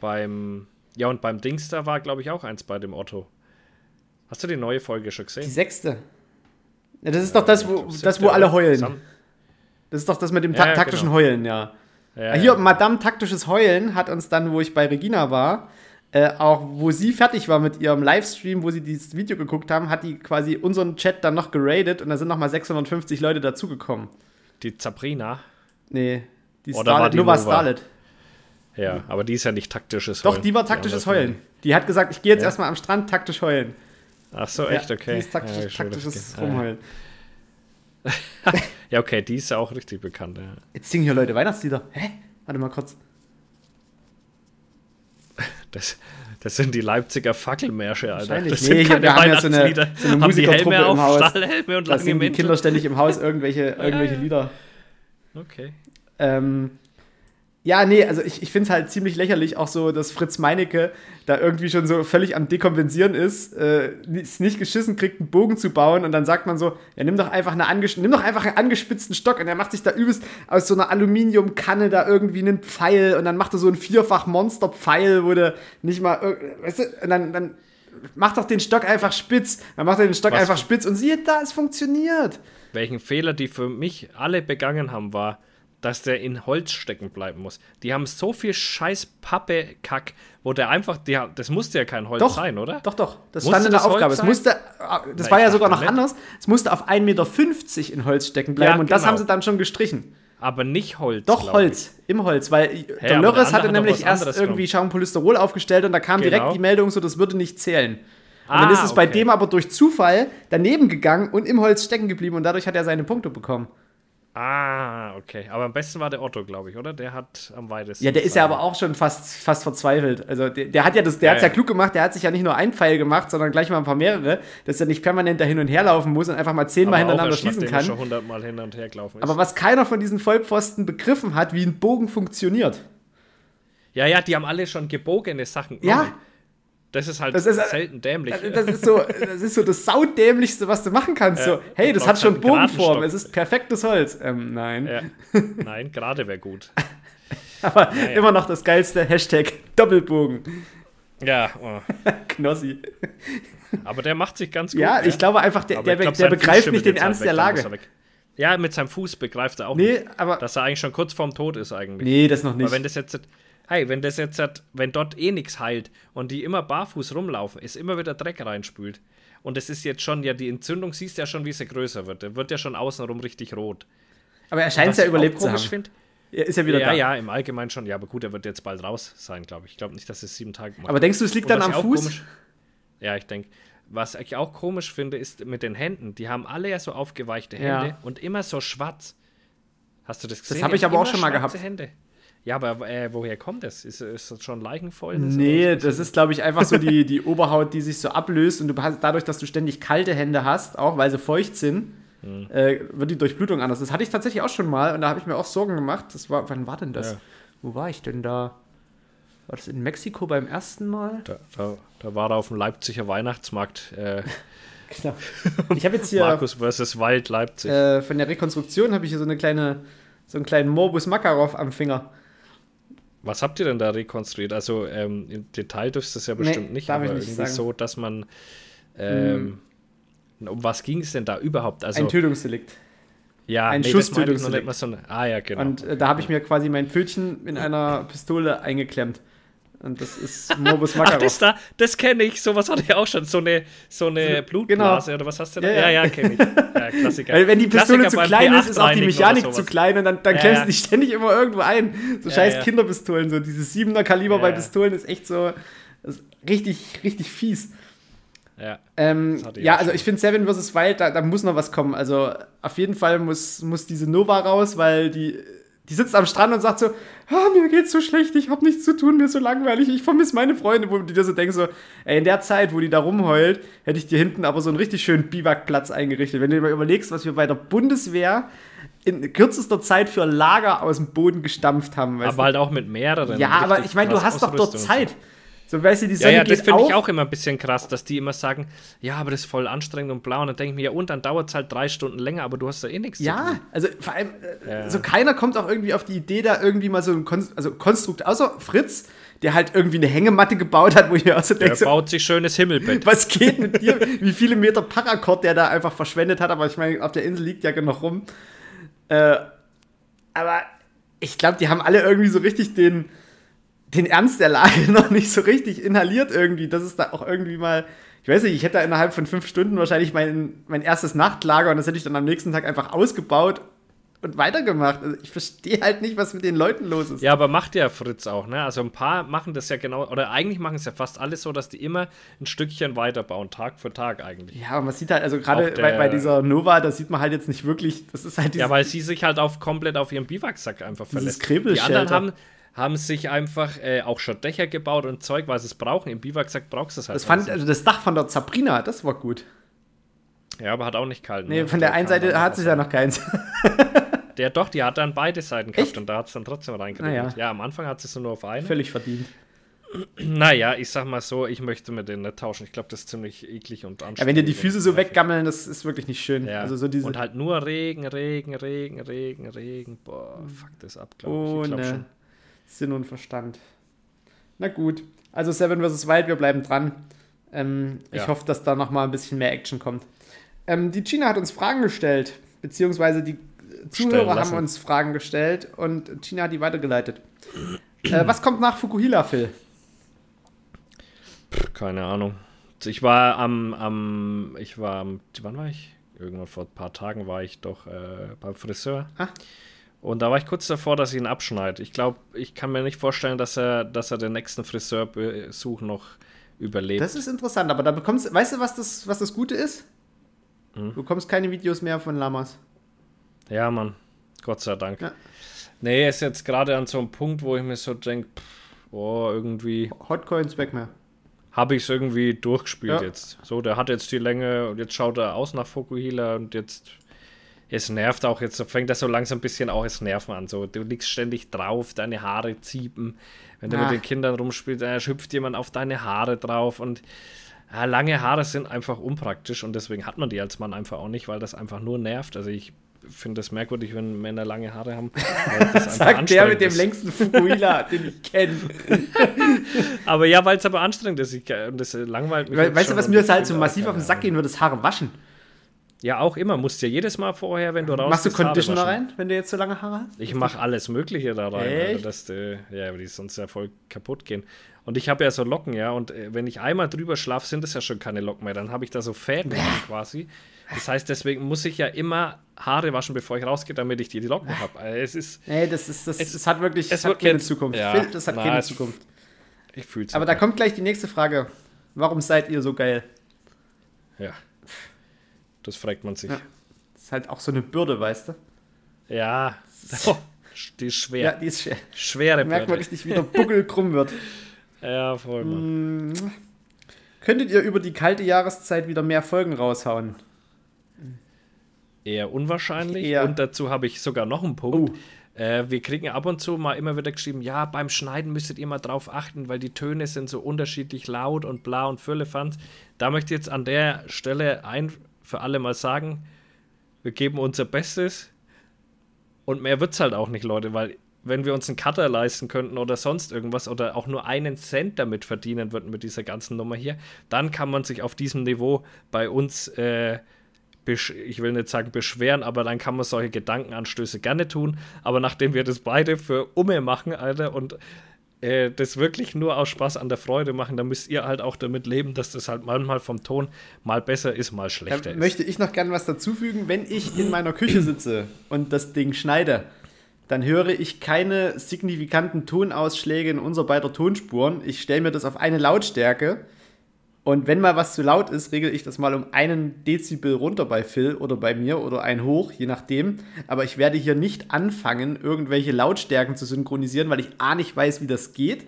beim. Ja, und beim Dings da war, glaube ich, auch eins bei dem Otto. Hast du die neue Folge schon Die gesehen? sechste. Ja, das ist doch das, wo, das, wo alle heulen. Sam- Das ist doch das mit dem ta Ja, ja, taktischen genau. Heulen, ja. Ja, Ah, Hier, ja. Madame taktisches Heulen hat uns dann, wo ich bei Regina war, äh, auch wo sie fertig war mit ihrem Livestream, wo sie dieses Video geguckt haben, hat die quasi unseren Chat dann noch geradet und da sind nochmal 650 Leute dazugekommen. Die Sabrina. Nee, die Oder war Starlet, die Nova? Starlet. Ja, aber die ist ja nicht taktisches Doch, Heulen. die war taktisches von- Heulen. Die hat gesagt, ich gehe jetzt Ja. erstmal am Strand taktisch heulen. Ach so, echt, Ja, okay. Die ist taktisch, ja, taktisches Rumheulen. *laughs* Ja, okay, die ist ja auch richtig bekannt. Ja. Jetzt singen hier Leute Weihnachtslieder. Hä? Warte mal kurz. Das, das sind die Leipziger Fackelmärsche, Alter. Das Nee, sind hier, keine wir haben ja so eine- so eine Musikertruppe im auf, Haus. Stahlhelme und Da singen die. Kinder ständig im Haus irgendwelche, *laughs* irgendwelche ja. Lieder. Okay. Ähm, ja, nee, also ich, ich finde es halt ziemlich lächerlich, auch so, dass Fritz Meinecke da irgendwie schon so völlig am Dekompensieren ist, äh, es nicht geschissen kriegt, einen Bogen zu bauen und dann sagt man so, ja, nimm doch einfach eine anges nimm doch einfach einen angespitzten Stock und er macht sich da übelst aus so einer Aluminiumkanne da irgendwie einen Pfeil und dann macht er so einen vierfach Monster-Pfeil, wo du nicht mal, weißt du, und dann, dann macht doch den Stock einfach spitz, dann macht er den Stock Was- einfach spitz und siehe da, es funktioniert. Welchen Fehler die für mich alle begangen haben, war, dass der in Holz stecken bleiben muss. Die haben so viel scheiß Pappe-Kack, wo der einfach, die, das musste ja kein Holz Doch, sein, oder? Doch, doch. Das Musste stand in der das Holz Aufgabe. Es musste, äh, das Na, war ich ja sogar noch nicht. anders. Es musste auf 1,50 Meter in Holz stecken bleiben Ja, und das genau. haben sie dann schon gestrichen. Aber nicht Holz. Doch, Holz. Im Holz, weil der aber der Lörres hatte nämlich erst irgendwie Schaumpolysterol aufgestellt und da kam Genau. direkt die Meldung so, das würde nicht zählen. Und Ah, dann ist es bei okay. dem aber durch Zufall daneben gegangen und im Holz stecken geblieben und dadurch hat er seine Punkte bekommen. Ah, okay. Aber am besten war der Otto, glaube ich, oder? Der hat am weitesten. Ja, der ist ja aber auch schon fast, fast verzweifelt. Also der, der hat ja das, der Ja, hat's ja, klug gemacht, der hat sich ja nicht nur ein Pfeil gemacht, sondern gleich mal ein paar mehrere, dass er nicht permanent da hin und her laufen muss und einfach mal zehnmal hintereinander schießen nachdem er kann. schon hundertmal hin und her gelaufen ist. Aber was keiner von diesen Vollpfosten begriffen hat, wie ein Bogen funktioniert. ja, ja, die haben alle schon gebogene Sachen. Ja. genommen. Das ist halt Das ist- selten dämlich. Das, ist so, das ist so das saudämlichste, was du machen kannst. So, hey, das hat schon Bogenform, es ist perfektes Holz. Ähm, nein. ja. *laughs* Nein, gerade wäre gut. *laughs* Aber ja. immer noch das geilste Hashtag Doppelbogen. Ja, oh. *laughs* Knossi. aber der macht sich ganz gut. Ja, ich glaube einfach, der, Aber der, glaub, der begreift nicht den Ernst halt der weg, muss Lage. Ja, mit seinem Fuß begreift er auch Nee, nicht, aber. dass er eigentlich schon kurz vorm Tod ist eigentlich. Nee, das noch nicht. wenn das jetzt, hey, wenn das jetzt, hat- wenn dort eh nichts heilt und die immer barfuß rumlaufen, ist immer wieder Dreck reinspült. Und es ist jetzt schon, ja, die Entzündung siehst ja schon, wie sie größer wird. Der wird ja schon außenrum richtig rot. Aber er scheint es ja überlebt zu haben. find, Er ist ja wieder ja, da. ja, im Allgemeinen schon. Ja, aber gut, er wird jetzt bald raus sein, glaube ich. Ich glaube nicht, dass es sieben Tage macht. Aber denkst du, es liegt Und dann am Fuß? Komisch, ja, ich denke. Was ich auch komisch finde, ist mit den Händen. Die haben alle ja so aufgeweichte Ja. Hände und immer so schwarz. Hast du das gesehen? hab Die ich aber auch schon mal gehabt. Hände. Ja, aber äh, woher kommt das? Ist, ist das schon leichenvoll? Nee, das ist, glaube ich, einfach so die, die Oberhaut, die sich so ablöst und du hast, dadurch, dass du ständig kalte Hände hast, auch weil sie feucht sind, Hm. äh, wird die Durchblutung anders. Das hatte ich tatsächlich auch schon mal und da habe ich mir auch Sorgen gemacht. Das war, wann war denn das? Ja. Wo war ich denn da? War das in Mexiko beim ersten Mal? Da, da, da war er auf dem Leipziger Weihnachtsmarkt. Äh, *laughs* Genau. Ich habe jetzt hier Markus versus Wald Leipzig. äh, von der Rekonstruktion habe ich hier so eine kleine, so einen kleinen Morbus Makarov am Finger. Was habt ihr denn da rekonstruiert? Also ähm, im Detail dürfst du es ja bestimmt nicht, darf ich aber nicht irgendwie sagen. so, dass man. Ähm, Um was ging es denn da überhaupt? Also, Ein Tötungsdelikt. ja, ein ich noch Schusstötungsdelikt. so eine, Ah, ja, genau. Und äh, da habe ich mir quasi mein Pfötchen in einer Pistole eingeklemmt. Und das ist Morbus *laughs* Ach, Makarov. das da, das kenne ich. Sowas hatte ich auch schon. So eine, so eine Blutblase oder was hast du da? Ja, ja. Ja, kenne ich. *laughs* Ja, Klassiker. Weil wenn die Pistole Klassiker zu klein ist, ist auch die P8 Mechanik zu klein und dann, dann Ja, klemmst du dich ständig immer irgendwo ein. So scheiß. Kinderpistolen, so diese 7er Kaliber bei. Pistolen ist echt so ist richtig, richtig fies. Ja. Ähm, ja, also ich finde Seven vs. Wild, da, da muss noch was kommen. Also auf jeden Fall muss, muss diese Nova raus, weil die, die sitzt am Strand und sagt so, ah, mir geht's so schlecht, ich habe nichts zu tun, mir ist so langweilig, ich vermisse meine Freunde, wo du dir so denkst, so, ey, in der Zeit, wo die da rumheult, hätte ich dir hinten aber so einen richtig schönen Biwakplatz eingerichtet. Wenn du dir mal überlegst, was wir bei der Bundeswehr in kürzester Zeit für Lager aus dem Boden gestampft haben. weißt Aber halt auch mit mehreren. du? ja, aber ich meine, du hast doch dort. Zeit. So, weißt du, die Ja, Sonne ja, das geht finde ich auch immer ein bisschen krass, dass die immer sagen, ja, aber das ist voll anstrengend und blau. Und dann denke ich mir, ja, und dann dauert es halt drei Stunden länger, aber du hast da eh nichts Ja, also vor allem, äh, Ja. so keiner kommt auch irgendwie auf die Idee, da irgendwie mal so ein Kon also Konstrukt, außer Fritz, der halt irgendwie eine Hängematte gebaut hat, wo ich mir auch so Der denke, so, baut sich schönes Himmelbett. *laughs* was geht mit dir? Wie viele Meter Paracord der da einfach verschwendet hat, aber ich meine, auf der Insel liegt ja genug rum. Äh, aber ich glaube, die haben alle irgendwie so richtig den, den Ernst der Lage *laughs* noch nicht so richtig inhaliert irgendwie. Das ist da auch irgendwie mal. Ich weiß nicht, ich hätte da innerhalb von fünf Stunden wahrscheinlich mein, mein erstes Nachtlager und das hätte ich dann am nächsten Tag einfach ausgebaut und weitergemacht. Also ich verstehe halt nicht, was mit den Leuten los ist. Ja, aber macht ja Fritz auch, ne? Also ein paar machen das ja genau, oder eigentlich machen es ja fast alles so, dass die immer ein Stückchen weiterbauen, Tag für Tag eigentlich. Ja, aber man sieht halt, also gerade bei, bei dieser Nova, da sieht man halt jetzt nicht wirklich, das ist halt Ja, weil sie sich halt auf komplett auf ihren Biwaksack einfach verlässt. Die anderen haben, haben sich einfach äh, auch schon Dächer gebaut und Zeug, weil sie es brauchen. Im Biwaksack brauchst du es halt. das fand, also das Dach von der Sabrina, das war gut. ja, aber hat auch nicht kalt. Nee, ne? von der Da einen Seite hat sich ja noch keins. *laughs* Der doch, die hat dann beide Seiten gehabt Echt? und da hat es dann trotzdem reingeregnet. Naja. Ja, am Anfang hat sie es nur auf eine. Völlig verdient. *clears throat* Naja, ich sag mal so, ich möchte mit denen nicht tauschen. Ich glaube, das ist ziemlich eklig und anstrengend. Ja, wenn dir die Füße so weggammeln, das ist wirklich nicht schön. Ja. Also so diese. und halt nur Regen, Regen, Regen, Regen, Regen. Boah, fuck das ab, glaube ich. Ich ohne glaub schon. Sinn und Verstand. Na gut. Also Seven vs. Wild, wir bleiben dran. Ähm, ich Ja. hoffe, dass da noch mal ein bisschen mehr Action kommt. Ähm, die Gina hat uns Fragen gestellt, beziehungsweise die Zuhörer haben uns Fragen gestellt und Gina hat die weitergeleitet. äh, was kommt nach Fukuhila, Phil? Keine Ahnung. Ich war am, am, ich war am, wann war ich? Irgendwann vor ein paar Tagen war ich doch äh, beim Friseur. Ah. Und da war ich kurz davor, dass ich ihn abschneide. Ich glaube, ich kann mir nicht vorstellen, dass er, dass er den nächsten Friseurbesuch noch überlebt. Das ist interessant, aber da bekommst weißt du, was das, was das Gute ist? Hm? Du bekommst keine Videos mehr von Lamas. ja, Mann. Gott sei Dank. Ja. Nee, er ist jetzt gerade an so einem Punkt, wo ich mir so denke, oh, irgendwie Hotcoins weg mehr. habe ich es irgendwie durchgespielt Ja. jetzt. So, der hat jetzt die Länge und jetzt schaut er aus nach Fukuhila und jetzt es nervt auch jetzt, so fängt das so langsam ein bisschen auch das Nerven an. So, du liegst ständig drauf, deine Haare ziepen. Wenn du Ah. mit den Kindern rumspielst, dann hüpft jemand auf deine Haare drauf und ja, lange Haare sind einfach unpraktisch und deswegen hat man die als Mann einfach auch nicht, weil das einfach nur nervt. Also ich finde das merkwürdig, wenn Männer lange Haare haben. weil das *laughs* Sagt der mit dem ist. längsten Fukuhila, *laughs* den ich kenne. *laughs* Aber ja, weil es aber anstrengend ist. Ich, und das langweilt mich. We jetzt weißt du, was mir ich halt so massiv auf den Sack gehen würde, das Haare waschen. Ja, auch immer. Musst ja jedes Mal vorher, wenn du raus Machst du Conditioner rein, wenn du jetzt so lange Haare hast? Ich mache alles Mögliche da rein, Echt? Dass die, ja, aber die sonst ja voll kaputt gehen. Und ich habe ja so Locken, ja, und äh, wenn ich einmal drüber schlafe, sind es ja schon keine Locken mehr. Dann habe ich da so Fäden quasi. Das heißt, deswegen muss ich ja immer Haare waschen, bevor ich rausgehe, damit ich die, die Locken habe. Es ist, Nee, das ist, das, Es- es hat wirklich, es hat wird keine Zukunft. ja, das hat na, keine es- Zukunft. ich fühle es. Aber da kommt gleich die nächste Frage. Warum seid ihr so geil? Ja. Das fragt man sich. Ja. Das ist halt auch so eine Bürde, weißt du? Ja. Oh, *laughs* die ist schwer. Ja, die ist schwer. Schwere Da merkt man Bürde. richtig, wie der Buckel *laughs* krumm wird. Ja, voll, Mann. Könntet ihr über die kalte Jahreszeit wieder mehr Folgen raushauen? Eher unwahrscheinlich. Eher. Und dazu habe ich sogar noch einen Punkt. Äh, wir kriegen ab und zu mal immer wieder geschrieben, ja, beim Schneiden müsstet ihr mal drauf achten, weil die Töne sind so unterschiedlich laut und bla und Füllefanz. Da möchte ich jetzt an der Stelle ein für alle mal sagen, wir geben unser Bestes und mehr wird es halt auch nicht, Leute, weil wenn wir uns einen Cutter leisten könnten oder sonst irgendwas oder auch nur einen Cent damit verdienen würden mit dieser ganzen Nummer hier, dann kann man sich auf diesem Niveau bei uns, äh, ich will nicht sagen beschweren, aber dann kann man solche Gedankenanstöße gerne tun. Aber nachdem wir das beide für Umme machen, Alter, und äh, das wirklich nur aus Spaß an der Freude machen, dann müsst ihr halt auch damit leben, dass das halt manchmal vom Ton mal besser ist, mal schlechter ist. möchte ich noch gerne was dazufügen. Wenn ich in meiner Küche sitze und das Ding schneide, dann höre ich keine signifikanten Tonausschläge in unser beider Tonspuren. Ich stelle mir das auf eine Lautstärke. Und wenn mal was zu laut ist, regel ich das mal um einen Dezibel runter bei Phil oder bei mir oder ein hoch, je nachdem. Aber ich werde hier nicht anfangen, irgendwelche Lautstärken zu synchronisieren, weil ich A nicht weiß, wie das geht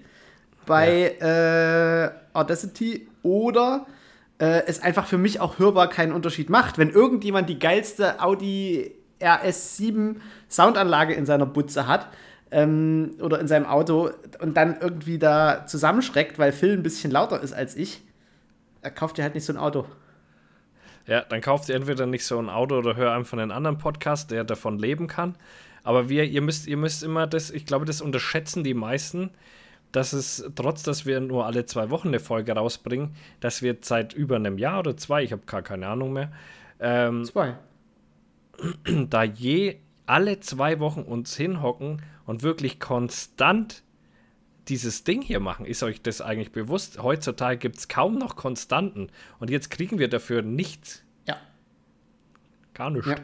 bei äh, Audacity oder äh, es einfach für mich auch hörbar keinen Unterschied macht. Wenn irgendjemand die geilste Audi RS7 Soundanlage in seiner Butze hat ähm, oder in seinem Auto und dann irgendwie da zusammenschreckt, weil Phil ein bisschen lauter ist als ich, er kauft dir halt nicht so ein Auto. Ja, dann kauft ihr entweder nicht so ein Auto oder hör einfach einen anderen Podcast, der davon leben kann. Aber wir, ihr müsst, ihr müsst immer das, ich glaube, das unterschätzen die meisten, dass es, trotz dass wir nur alle zwei Wochen eine Folge rausbringen, dass wir seit über einem Jahr oder zwei, ich habe gar keine Ahnung mehr, ähm, Zwei. *clears throat* da je alle zwei Wochen uns hinhocken und wirklich konstant dieses Ding hier machen. Ist euch das eigentlich bewusst? Heutzutage gibt es kaum noch Konstanten und jetzt kriegen wir dafür nichts. Ja. Gar nichts. Ja.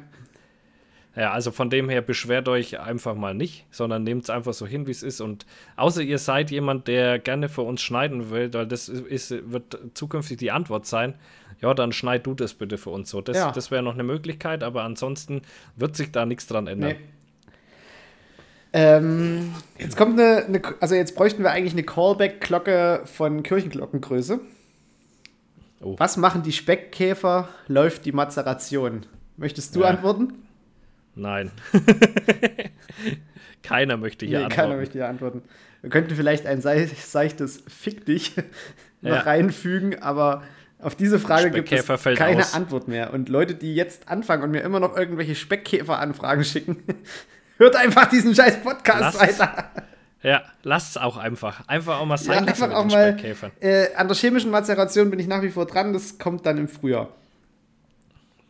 Ja, also von dem her beschwert euch einfach mal nicht, sondern nehmt es einfach so hin, wie es ist. Und außer ihr seid jemand, der gerne für uns schneiden will, weil das ist, wird zukünftig die Antwort sein, ja, dann schneid du das bitte für uns so. Das, Ja. das wäre noch eine Möglichkeit, aber ansonsten wird sich da nichts dran ändern. Nee. Ähm, jetzt kommt eine, eine, also jetzt bräuchten wir eigentlich eine Callback-Glocke von Kirchenglockengröße. Oh. Was machen die Speckkäfer? Läuft die Mazeration? Möchtest du Ja. antworten? Nein. *laughs* Keiner möchte hier Nee, antworten. keiner möchte hier antworten. Wir könnten vielleicht ein sei- seichtes Fick dich *laughs* noch Ja. reinfügen, aber auf diese Frage gibt es keine aus. Antwort mehr. Und Leute, die jetzt anfangen und mir immer noch irgendwelche Speckkäfer-Anfragen schicken, hört einfach diesen scheiß Podcast Lasst- weiter. Ja, lasst es auch einfach. Einfach auch mal Ja, sein lassen einfach auch mal. Äh, an der chemischen Mazeration bin ich nach wie vor dran. Das kommt dann im Frühjahr.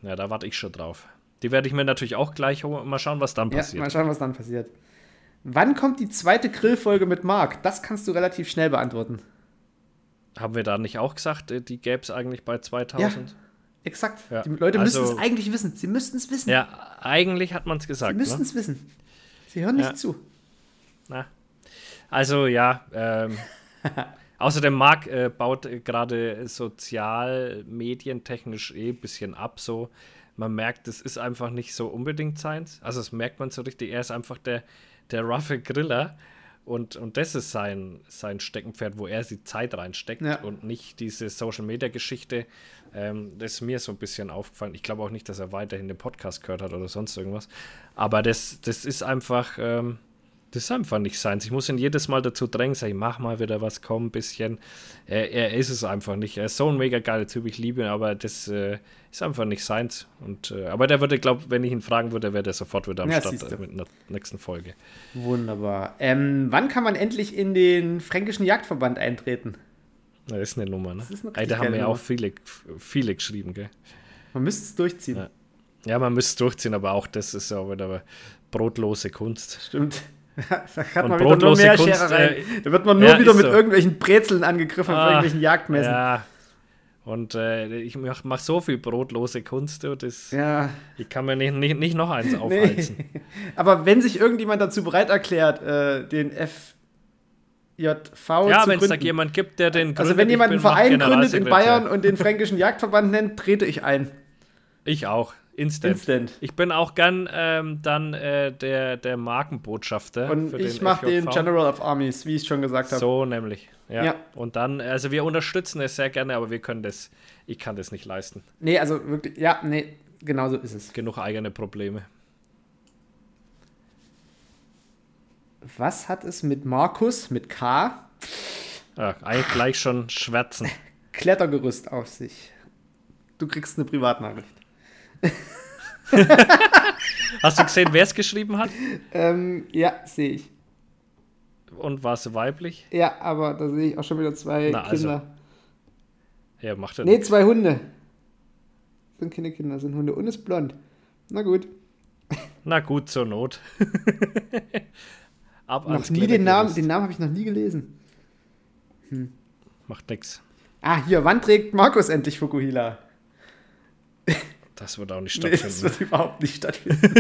Ja, da warte ich schon drauf. Die werde ich mir natürlich auch gleich holen. Mal schauen, was dann Ja, passiert. mal schauen, was dann passiert. Wann kommt die zweite Grillfolge mit Marc? Das kannst du relativ schnell beantworten. Haben wir da nicht auch gesagt, äh, die gäbe es eigentlich bei 2000? Exakt. Ja, Die Leute also- müssten es eigentlich wissen. Sie müssten es wissen. Ja, eigentlich hat man es Sie gesagt. müssten Ne? es wissen. Sie hören nicht Ja. zu. Na. Also ja, ähm, *laughs* außerdem Marc äh, baut äh, gerade sozial, medientechnisch eh ein bisschen ab. So, man merkt, es ist einfach nicht so unbedingt seins. Also das merkt man so richtig. Er ist einfach der, der roughe Griller. Und, und das ist sein, sein Steckenpferd, wo er die Zeit reinsteckt Ja. und nicht diese Social-Media-Geschichte. Ähm, das ist mir so ein bisschen aufgefallen. Ich glaube auch nicht, dass er weiterhin den Podcast gehört hat oder sonst irgendwas. Aber das, das ist einfach, ähm, das ist einfach nicht seins. Ich muss ihn jedes Mal dazu drängen, sag ich, mach mal wieder was, komm ein bisschen. Er, er ist es einfach nicht. Er ist so ein mega geiler Typ, ich liebe ihn, aber das äh, ist einfach nicht seins. Und, äh, aber der würde, glaube wenn ich ihn fragen würde, wäre der sofort wieder am Ja, Start äh, mit einer nächsten Folge. Wunderbar. Ähm, wann kann man endlich in den Fränkischen Jagdverband eintreten? Das ist eine Nummer, ne? ist eine Ey, da haben Nummer. auch viele, viele geschrieben, gell? Man müsste es durchziehen. Ja. Ja, man müsste es durchziehen, aber auch das ist ja wieder brotlose Kunst. Stimmt. *laughs* Da hat man wieder nur mehr Kunst, Scherereien. äh, da wird man nur ja, wieder mit so. irgendwelchen Brezeln angegriffen auf Ah, irgendwelchen Jagdmessen. Ja. Und äh, ich mache mach so viel brotlose Kunst, du, das, Ja. ich kann mir nicht, nicht, nicht noch eins *laughs* aufheizen. Nee. *laughs* Aber wenn sich irgendjemand dazu bereit erklärt, äh, den FJV Ja, zu wenn es da jemand gibt, der den also gründet, wenn ich jemand einen Verein gründet in. Bayern und den Fränkischen Jagdverband nennt, trete ich ein. Ich auch. Instant. Instant. Ich bin auch gern ähm, dann äh, der, der Markenbotschafter. Und ich mache den. General of Armies, wie ich schon gesagt habe. So nämlich. Ja. Ja. Und dann, also wir unterstützen es sehr gerne, aber wir können das, ich kann das nicht leisten. Nee, also wirklich, ja, nee, genau so ist es. Genug eigene Probleme. Was hat es mit Markus, mit K, Ja, eigentlich gleich schon schwärzen. *laughs* Klettergerüst auf sich? Du kriegst eine Privatnachricht. Hast du gesehen, wer es geschrieben hat? Ähm, ja, sehe ich. Und war es weiblich? Ja, aber da sehe ich auch schon wieder zwei Na, also, Kinder. Ja, macht er Nee, nicht. zwei Hunde. Sind keine Kinder, sind Hunde und ist blond. Na gut. Na gut, zur Not. *laughs* Ab Noch nie den Namen, den Namen habe ich noch nie gelesen. Macht nix. Ah, hier, wann trägt Markus endlich Fukuhila? *laughs* Das wird auch nicht Nee, das stattfinden. wird überhaupt nicht stattfinden.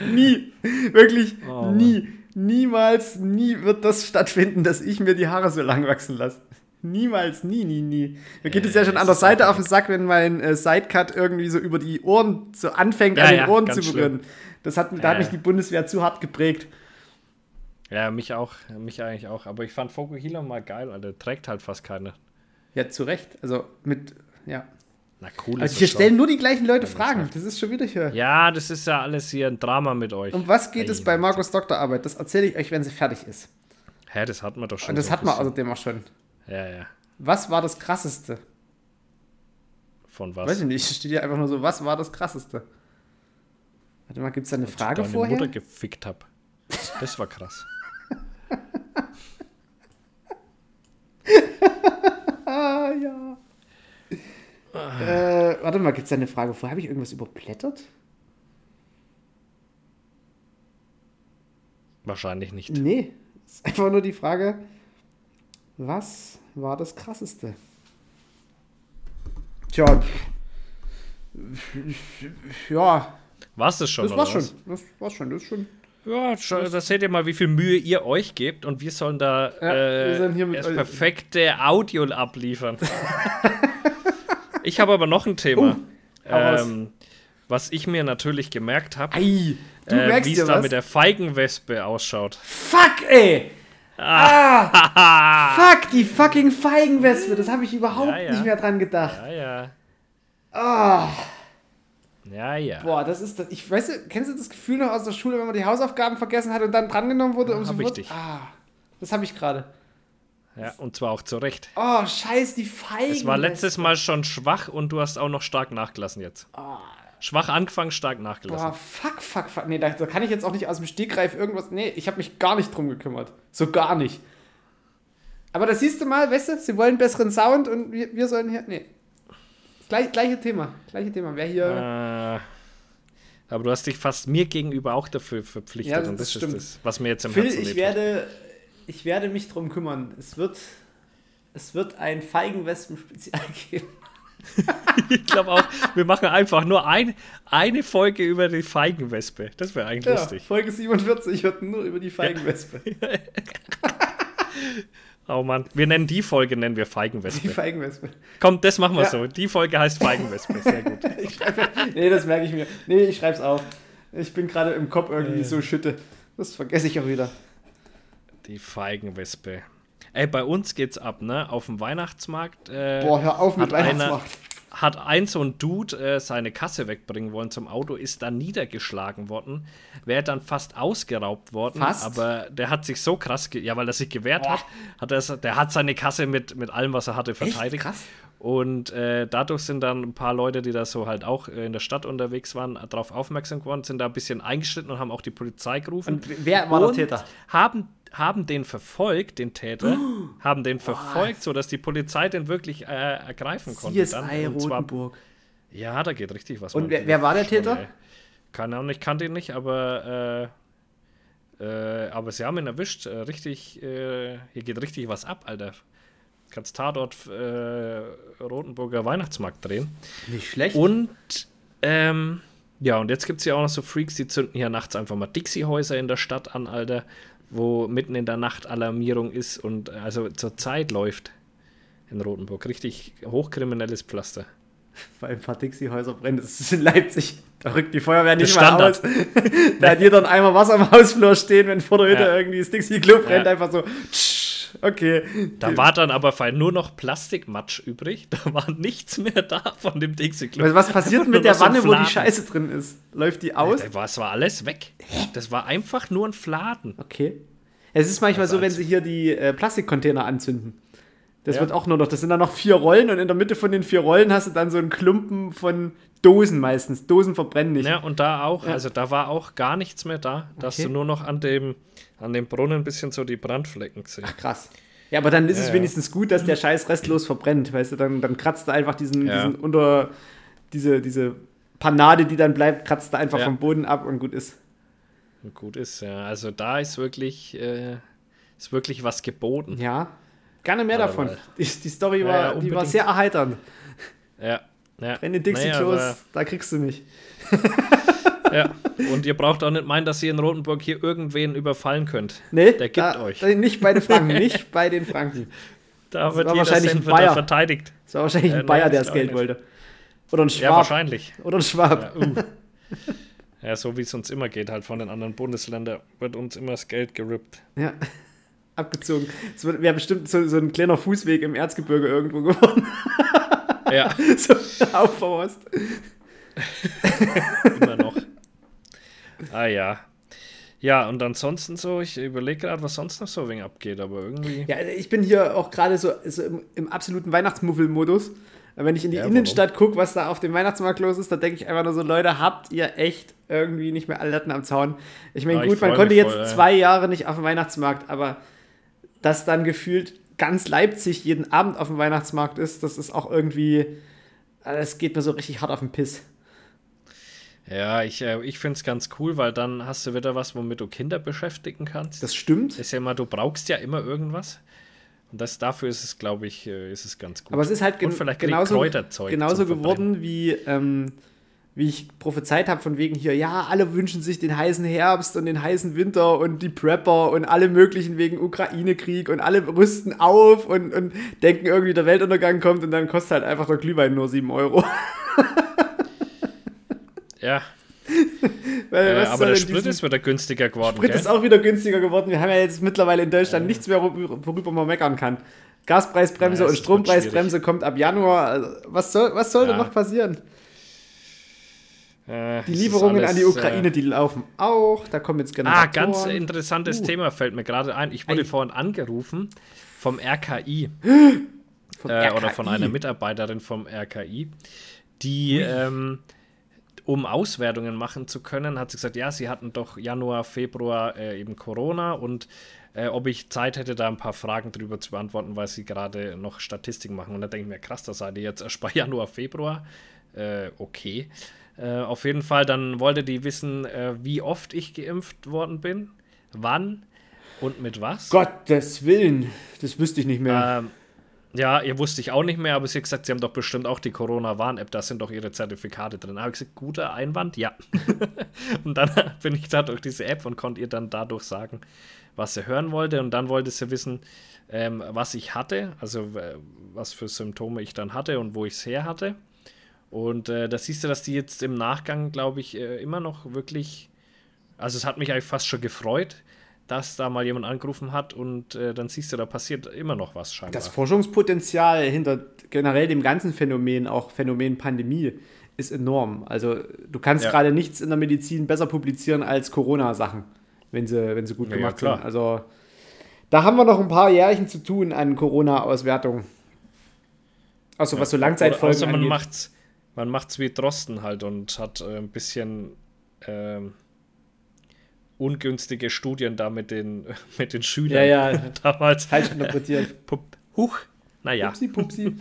*laughs* nie. Wirklich Oh, nie. Niemals, nie wird das stattfinden, dass ich mir die Haare so lang wachsen lasse. Niemals, nie, nie, nie. Mir geht es ja schon an der Seite auf den Sack, wenn mein äh, Sidecut irgendwie so über die Ohren so anfängt, Ja, an den ja, Ohren zu berühren. Das hat, da hat mich die Bundeswehr zu hart geprägt. Ja, mich auch. Mich eigentlich auch. Aber ich fand Fokuhila mal geil, Alter. Trägt halt fast keiner. Ja, zu Recht. Also mit, ja. Na cool. Also ist hier es stellen nur die gleichen Leute das Fragen. Das ist schon wieder hier. Ja, das ist ja alles hier ein Drama mit euch. Um was geht es Ey, bei Markus Doktorarbeit? Das erzähle ich euch, wenn sie fertig ist. Hä, das hat man doch schon. Und das so ein hat man bisschen. außerdem auch schon. Ja, ja. Was war das Krasseste? Von was? Weiß ich nicht, steht hier einfach nur so, was war das Krasseste? Warte mal, gibt es da eine Frage Deine vorher? Mutter gefickt hab. Das war krass. Ah, *laughs* ja. Äh, warte mal, gibt es da eine Frage vorher? Habe ich irgendwas überblättert? Wahrscheinlich nicht. Nee, ist einfach nur die Frage, was war das Krasseste? Tja, ja, War's das schon? Das war's oder schon. Das war's schon. Das ist schon. Ja, schon, da seht ihr mal, wie viel Mühe ihr euch gebt und wir sollen da Ja, wir äh, mit das perfekte Audio abliefern. *laughs* *laughs* ich habe aber noch ein Thema, raus. ähm, was ich mir natürlich gemerkt habe, äh, wie es da was? mit der Feigenwespe ausschaut. Fuck, ey! Ah! Fuck, die fucking Feigenwespe. Das habe ich überhaupt Ja, ja. nicht mehr dran gedacht. Ja, ja. Ah, Ja, ja. boah, das ist das. Ich weiß, du, kennst du das Gefühl noch aus der Schule, wenn man die Hausaufgaben vergessen hat und dann drangenommen wurde? um hab ich dich. Ah, das habe ich gerade. Ja. Und zwar auch zu Recht. Oh, scheiß, die Feigenwespe. Es war letztes Mal schon schwach und du hast auch noch stark nachgelassen jetzt. Schwach angefangen, stark nachgelassen. Boah, fuck, fuck, fuck. Nee, da, da kann ich jetzt auch nicht aus dem Stegreif irgendwas. Nee, ich habe mich gar nicht drum gekümmert. So gar nicht. Aber das siehst du mal, weißt du, sie wollen besseren Sound und wir, wir sollen hier. Nee. Gleich, gleiche Thema. Gleiche Thema. Wer hier. Äh, aber du hast dich fast mir gegenüber auch dafür verpflichtet. Ja, das- und das, stimmt. ist das, was mir jetzt im Phil, Herzen ich werde, ich werde mich drum kümmern. Es wird, es wird ein Feigenwespen-Spezial *laughs* geben. *laughs* Ich glaube auch, wir machen einfach nur ein, eine Folge über die Feigenwespe. Das wäre eigentlich Ja, lustig. Folge 47 wird nur über die Feigenwespe. *laughs* Oh Mann, wir nennen die Folge, nennen wir Die Feigenwespe. Feigenwespe. Komm, das machen wir Ja. so. Die Folge heißt Feigenwespe. Sehr gut. Nee, das merke ich mir. Nee, ich schreib's auf. Ich bin gerade im Kopf irgendwie so schütte. Das vergesse ich auch wieder. Die Feigenwespe. Ey, bei uns geht's ab, ne? Auf dem Weihnachtsmarkt. Äh, Boah, hör auf mit hat einer- Weihnachtsmarkt. hat ein so ein Dude äh, seine Kasse wegbringen wollen zum Auto, ist dann niedergeschlagen worden, wäre dann fast ausgeraubt worden, Fast? aber der hat sich so krass, ja, weil er sich gewehrt hat, hat er, der hat seine Kasse mit, mit allem, was er hatte, verteidigt. Krass. Und äh, dadurch sind dann ein paar Leute, die da so halt auch äh, in der Stadt unterwegs waren, darauf aufmerksam geworden, sind da ein bisschen eingeschritten und haben auch die Polizei gerufen. Und wer war der Täter? Haben, haben den verfolgt, den Täter, *gasps* haben den verfolgt, sodass die Polizei den wirklich äh, ergreifen konnte. CSI dann. Und zwar- Rotenburg. ja, da geht richtig was. Und wer- wer war der Schnuller, Täter? ey. Keine Ahnung, ich kannte ihn nicht, aber äh, äh, aber sie haben ihn erwischt. Äh, richtig, äh, hier geht richtig was ab, Alter. Kannst Tatort äh, Rotenburger Weihnachtsmarkt drehen. Nicht schlecht. Und ähm, ja, und jetzt gibt es ja auch noch so Freaks, die zünden hier nachts einfach mal Dixie-Häuser in der Stadt an, Alter, wo mitten in der Nacht Alarmierung ist und äh, also zur Zeit läuft in Rotenburg. Richtig hochkriminelles Pflaster. *laughs* Weil ein paar Dixie-Häuser brennen. Das ist in Leipzig. Da rückt die Feuerwehr nicht mal Standard. aus. *laughs* da hat jeder einen Eimer Wasser am Hausflur stehen, wenn vor der Hütte Ja. irgendwie das Dixie-Klo brennt. Ja. Einfach so, tsch, okay. Da war dann aber fein nur noch Plastikmatsch übrig. Da war nichts mehr da von dem Dixie-Klo. Was passiert mit der Wanne, wo die. Scheiße drin ist? Läuft die aus? Da war, es war alles weg. Das war einfach nur ein Fladen. Okay. Es ist manchmal Also so, wenn sie hier die äh, Plastikcontainer anzünden. Das Ja. wird auch nur noch, das sind dann noch vier Rollen und in der Mitte von den vier Rollen hast du dann so einen Klumpen von Dosen meistens. Dosen verbrennen nicht. Ja, und da auch, Ja. also da war auch gar nichts mehr da. Da hast Okay. du nur noch an dem, an dem Brunnen ein bisschen so die Brandflecken gesehen. Krass. Ja, aber dann ist Ja, es wenigstens gut, dass der Scheiß restlos verbrennt. Weißt du, dann, dann kratzt du einfach diesen, Ja. diesen unter, diese, diese Panade, die dann bleibt, kratzt du einfach Ja. vom Boden ab und gut ist. Und Gut ist, ja. Also da ist wirklich, äh, ist wirklich was geboten. Ja. Gerne mehr Ja, davon. Die, die Story war, die war sehr erheiternd. Ja. ja. Wenn den Dixie Naja, Klos, aber- da kriegst du mich. Ja. Und ihr braucht auch nicht meinen, dass ihr in Rotenburg hier irgendwen überfallen könnt. Nee, Der gibt da, euch. da- Nicht bei den Franken, *laughs* nicht bei den Franken. Da wird war wahrscheinlich ein Cent da Bayer. verteidigt. Das war wahrscheinlich Äh, ein Bayer, nein, der das Geld nicht. wollte. Oder ein Ja, Schwab. wahrscheinlich. Oder ein Schwab. Ja, uh. ja, so wie es uns immer geht, halt von den anderen Bundesländern, wird uns immer das Geld gerippt. Ja. *laughs* Abgezogen. Es wäre bestimmt so, so ein kleiner Fußweg im Erzgebirge irgendwo geworden. Ja, *laughs* so aufbaust. immer noch. Ah ja. Ja, und ansonsten so, ich überlege gerade, was sonst noch so wegen abgeht, aber irgendwie. Ja, ich bin hier auch gerade so, so im, im absoluten Weihnachtsmuffel-Modus. Wenn ich in die Ja, Innenstadt gucke, was da auf dem Weihnachtsmarkt los ist, da denke ich einfach nur so, Leute, habt ihr echt irgendwie nicht mehr alle Latten am Zaun? Ich meine, Ja, ich gut, man freu konnte jetzt voll, zwei Jahre nicht auf dem Weihnachtsmarkt, aber dass dann gefühlt ganz Leipzig jeden Abend auf dem Weihnachtsmarkt ist, das ist auch irgendwie, das geht mir so richtig hart auf den Piss. Ja, ich, äh, ich finde es ganz cool, weil dann hast du wieder was, womit du Kinder beschäftigen kannst. Das stimmt. ist ja immer, du brauchst ja immer irgendwas. Und das, dafür ist es, glaube ich, äh, ist es ganz gut. Aber es ist halt gen genauso, Kräuterzeug genauso geworden wie, ähm, wie ich prophezeit habe, von wegen hier, ja, alle wünschen sich den heißen Herbst und den heißen Winter und die Prepper und alle möglichen wegen Ukraine-Krieg und alle rüsten auf und, und denken irgendwie, der Weltuntergang kommt und dann kostet halt einfach der Glühwein nur 7 Euro. *laughs* Ja, *laughs* Weil, äh, aber der denn Sprit ist wieder günstiger geworden. Sprit gell? ist auch wieder günstiger geworden. Wir haben ja jetzt mittlerweile in Deutschland nichts mehr, worü- worüber man meckern kann. Gaspreisbremse Ja, es und Strompreisbremse kommt ab Januar. Also, was soll, was soll denn Ja. noch passieren? Äh, Die Lieferungen an die alles, Ukraine, Äh, die laufen auch. Da kommen jetzt ah, Generatoren. ganz interessantes Uh. Thema fällt mir gerade ein. Ich wurde Ein- vorhin angerufen vom RKI. *gasps* Vom äh, oder RKI. von einer Mitarbeiterin vom RKI, die, ähm, um Auswertungen machen zu können, hat sie gesagt, ja, sie hatten doch Januar, Februar äh, eben Corona und äh, ob ich Zeit hätte, da ein paar Fragen drüber zu beantworten, weil sie gerade noch Statistiken machen. Und da denke ich mir, krass, das seid ihr jetzt erst bei *laughs* Januar, Februar. Äh, okay. Äh, auf jeden Fall, dann wollte die wissen, äh, wie oft ich geimpft worden bin, wann und mit was. Gottes Willen. Das wüsste ich nicht mehr. Ähm, ja, ihr wusste ich auch nicht mehr, aber sie hat gesagt, sie haben doch bestimmt auch die Corona-Warn-App, da sind doch ihre Zertifikate drin. Da habe ich gesagt, guter Einwand, ja. *laughs* und dann *laughs* bin ich da durch diese App und konnte ihr dann dadurch sagen, was sie hören wollte. Und dann wollte sie wissen, ähm, was ich hatte, also äh, was für Symptome ich dann hatte und wo ich es her hatte. Und äh, da siehst du, dass die jetzt im Nachgang, glaube ich, äh, immer noch wirklich, also es hat mich eigentlich fast schon gefreut, dass da mal jemand angerufen hat und äh, dann siehst du, da passiert immer noch was scheinbar. Das Forschungspotenzial hinter generell dem ganzen Phänomen, auch Phänomen Pandemie, ist enorm. Also du kannst Ja. gerade nichts in der Medizin besser publizieren als Corona-Sachen, wenn sie, wenn sie gut Ja, ja, gemacht klar. sind. Also da haben wir noch ein paar Jährchen zu tun an Corona-Auswertung. Außer was so Langzeitfolgen Außer man angeht. macht's, man macht's wie Drosten halt und hat äh, ein bisschen ähm, ungünstige Studien da mit den, *laughs* mit den Schülern Ja, ja. *laughs* damals. Falsch interpretiert. *laughs* Pup, huch, naja. Pupsi, pupsi.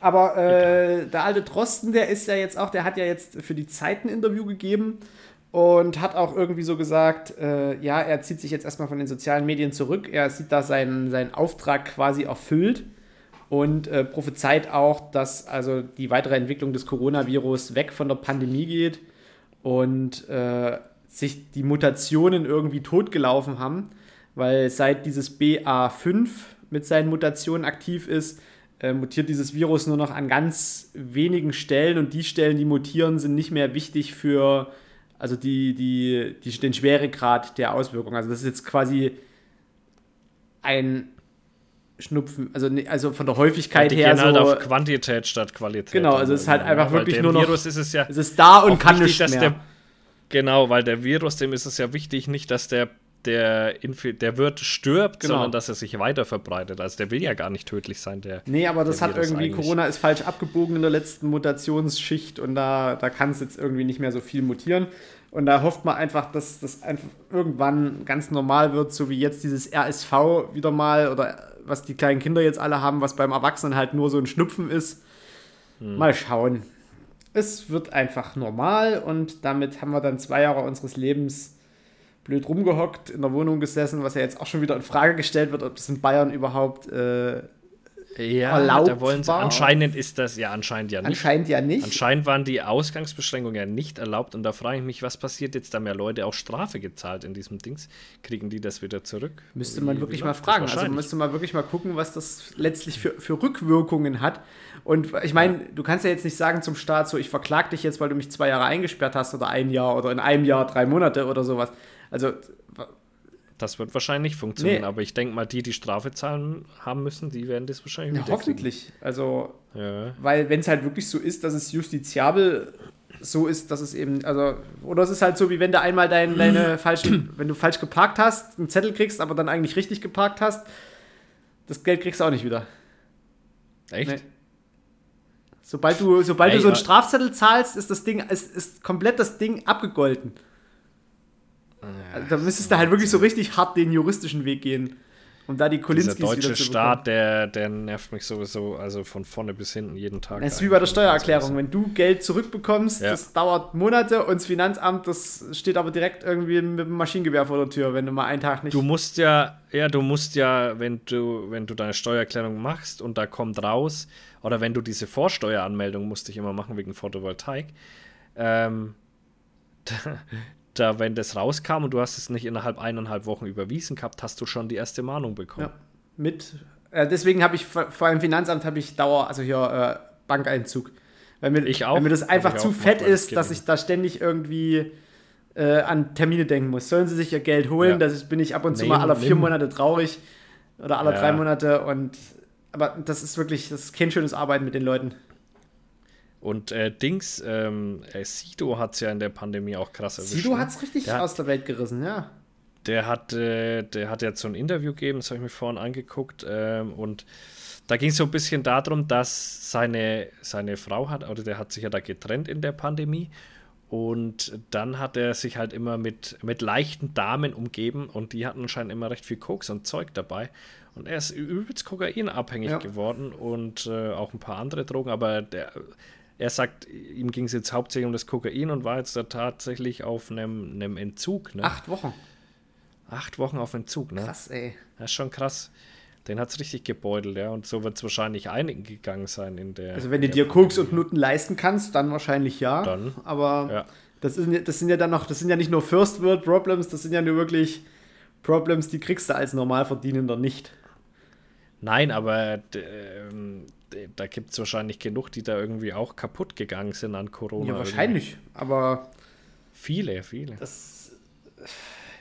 Aber äh, der alte Drosten, der ist ja jetzt auch, der hat ja jetzt für die Zeit ein Interview gegeben und hat auch irgendwie so gesagt, äh, ja, er zieht sich jetzt erstmal von den sozialen Medien zurück. Er sieht da seinen, seinen Auftrag quasi erfüllt und äh, prophezeit auch, dass also die weitere Entwicklung des Coronavirus weg von der Pandemie geht und äh, sich die Mutationen irgendwie totgelaufen haben, weil seit dieses BA5 mit seinen Mutationen aktiv ist, äh, mutiert dieses Virus nur noch an ganz wenigen Stellen und die Stellen, die mutieren, sind nicht mehr wichtig für also die, die, die, den Schweregrad der Auswirkung. Also das ist jetzt quasi ein Schnupfen, also, ne- also von der Häufigkeit Die her gehen halt so, auf Quantität statt Qualität. Genau, also es ist halt einfach Weil wirklich nur noch- Virus ist es ja es ist da und kann nicht mehr. Genau, weil der Virus, dem ist es ja wichtig, nicht, dass der der, Infi der Wirt stirbt, Genau. sondern dass er sich weiter verbreitet. Also der will ja gar nicht tödlich sein, der. Nee, aber das hat Virus irgendwie, eigentlich. Corona ist falsch abgebogen in der letzten Mutationsschicht und da, da kann es jetzt irgendwie nicht mehr so viel mutieren. Und da hofft man einfach, dass das einfach irgendwann ganz normal wird, so wie jetzt dieses RSV wieder mal oder was die kleinen Kinder jetzt alle haben, was beim Erwachsenen halt nur so ein Schnupfen ist. Hm. Mal schauen. Es wird einfach normal und damit haben wir dann zwei Jahre unseres Lebens blöd rumgehockt, in der Wohnung gesessen, was ja jetzt auch schon wieder in Frage gestellt wird, ob das in Bayern überhaupt äh, Ja, erlaubt da wollen sie, war. anscheinend ist das ja anscheinend ja nicht. anscheinend ja nicht. Anscheinend waren die Ausgangsbeschränkungen ja nicht erlaubt und da frage ich mich, was passiert jetzt, da mehr Leute auch Strafe gezahlt in diesem Dings? Kriegen die das wieder zurück? Müsste man Wie- wirklich wie mal fragen. Also müsste man wirklich mal gucken, was das letztlich für, für Rückwirkungen hat. Und ich meine, du kannst ja jetzt nicht sagen zum Staat so, ich verklag dich jetzt, weil du mich zwei Jahre eingesperrt hast oder ein Jahr oder in einem Jahr drei Monate oder sowas. Also Das wird wahrscheinlich nicht funktionieren, Nee. aber ich denke mal, die, die Strafe zahlen haben müssen, die werden das wahrscheinlich wieder hoffentlich. Also. Ja. weil wenn es halt wirklich so ist, dass es justiziabel so ist, dass es eben, also, oder es ist halt so, wie wenn du einmal dein, deine *clears throat* falschen, wenn du falsch geparkt hast, einen Zettel kriegst, aber dann eigentlich richtig geparkt hast, das Geld kriegst du auch nicht wieder. Echt? Nee. Sobald du, sobald Ey, du so einen Strafzettel zahlst, ist das Ding, ist, ist komplett das Ding abgegolten. Also, da müsstest du halt wirklich so richtig hart den juristischen Weg gehen, um da die Dieser Kolinskis deutsche wieder zu Staat, der, der nervt mich sowieso, also von vorne bis hinten jeden Tag. Das ist wie bei der eigentlich. Steuererklärung. Wenn du Geld zurückbekommst, Ja. das dauert Monate und das Finanzamt, das steht aber direkt irgendwie mit dem Maschinengewehr vor der Tür, wenn du mal einen Tag nicht. Du musst ja, ja, du musst ja, wenn du, wenn du deine Steuererklärung machst und da kommt raus, oder wenn du diese Vorsteueranmeldung musste ich immer machen wegen Photovoltaik, ähm, *laughs* da, wenn das rauskam und du hast es nicht innerhalb eineinhalb Wochen überwiesen gehabt, hast du schon die erste Mahnung bekommen. Ja, mit. Äh, deswegen habe ich vor, allem Finanzamt habe ich Dauer, also hier äh, Bankeinzug. Weil mir, Ich auch. Weil mir das einfach zu fett ist, das dass geht ich da ständig irgendwie äh, an Termine denken muss. Sollen sie sich ihr Geld holen? Ja. Das bin ich ab und zu Nehmen, mal alle vier nehmen. Monate traurig. Oder alle Ja. drei Monate und aber das ist wirklich, das ist kein schönes Arbeiten mit den Leuten. Und äh, Dings, ähm, äh, Sido hat es ja in der Pandemie auch krass erwischt. Sido ne? hat es richtig Der aus der Welt gerissen, ja. Der hat, äh, der hat jetzt so ein Interview gegeben, das habe ich mir vorhin angeguckt. Ähm, und da ging es so ein bisschen darum, dass seine, seine Frau hat, oder der hat sich ja da getrennt in der Pandemie. Und dann hat er sich halt immer mit, mit leichten Damen umgeben und die hatten anscheinend immer recht viel Koks und Zeug dabei. Und er ist übelst kokainabhängig Ja. geworden und äh, auch ein paar andere Drogen, aber der, er sagt, ihm ging es jetzt hauptsächlich um das Kokain und war jetzt da tatsächlich auf einem, einem Entzug. Ne? Acht Wochen. Acht Wochen auf Entzug, ne? Krass, ey. Das ist schon krass. Den hat es richtig gebeutelt, ja. Und so wird es wahrscheinlich einigen gegangen sein in der. Also wenn du dir Koks und Nutten leisten kannst, dann wahrscheinlich ja. Dann, Aber Ja. das, ja- das sind ja dann noch, das sind ja nicht nur First World Problems, das sind ja nur wirklich Problems, die kriegst du als Normalverdienender nicht. Nein, aber ähm, da gibt es wahrscheinlich genug, die da irgendwie auch kaputt gegangen sind an Corona. Ja, wahrscheinlich. Aber Irgendwie. Viele, viele. das,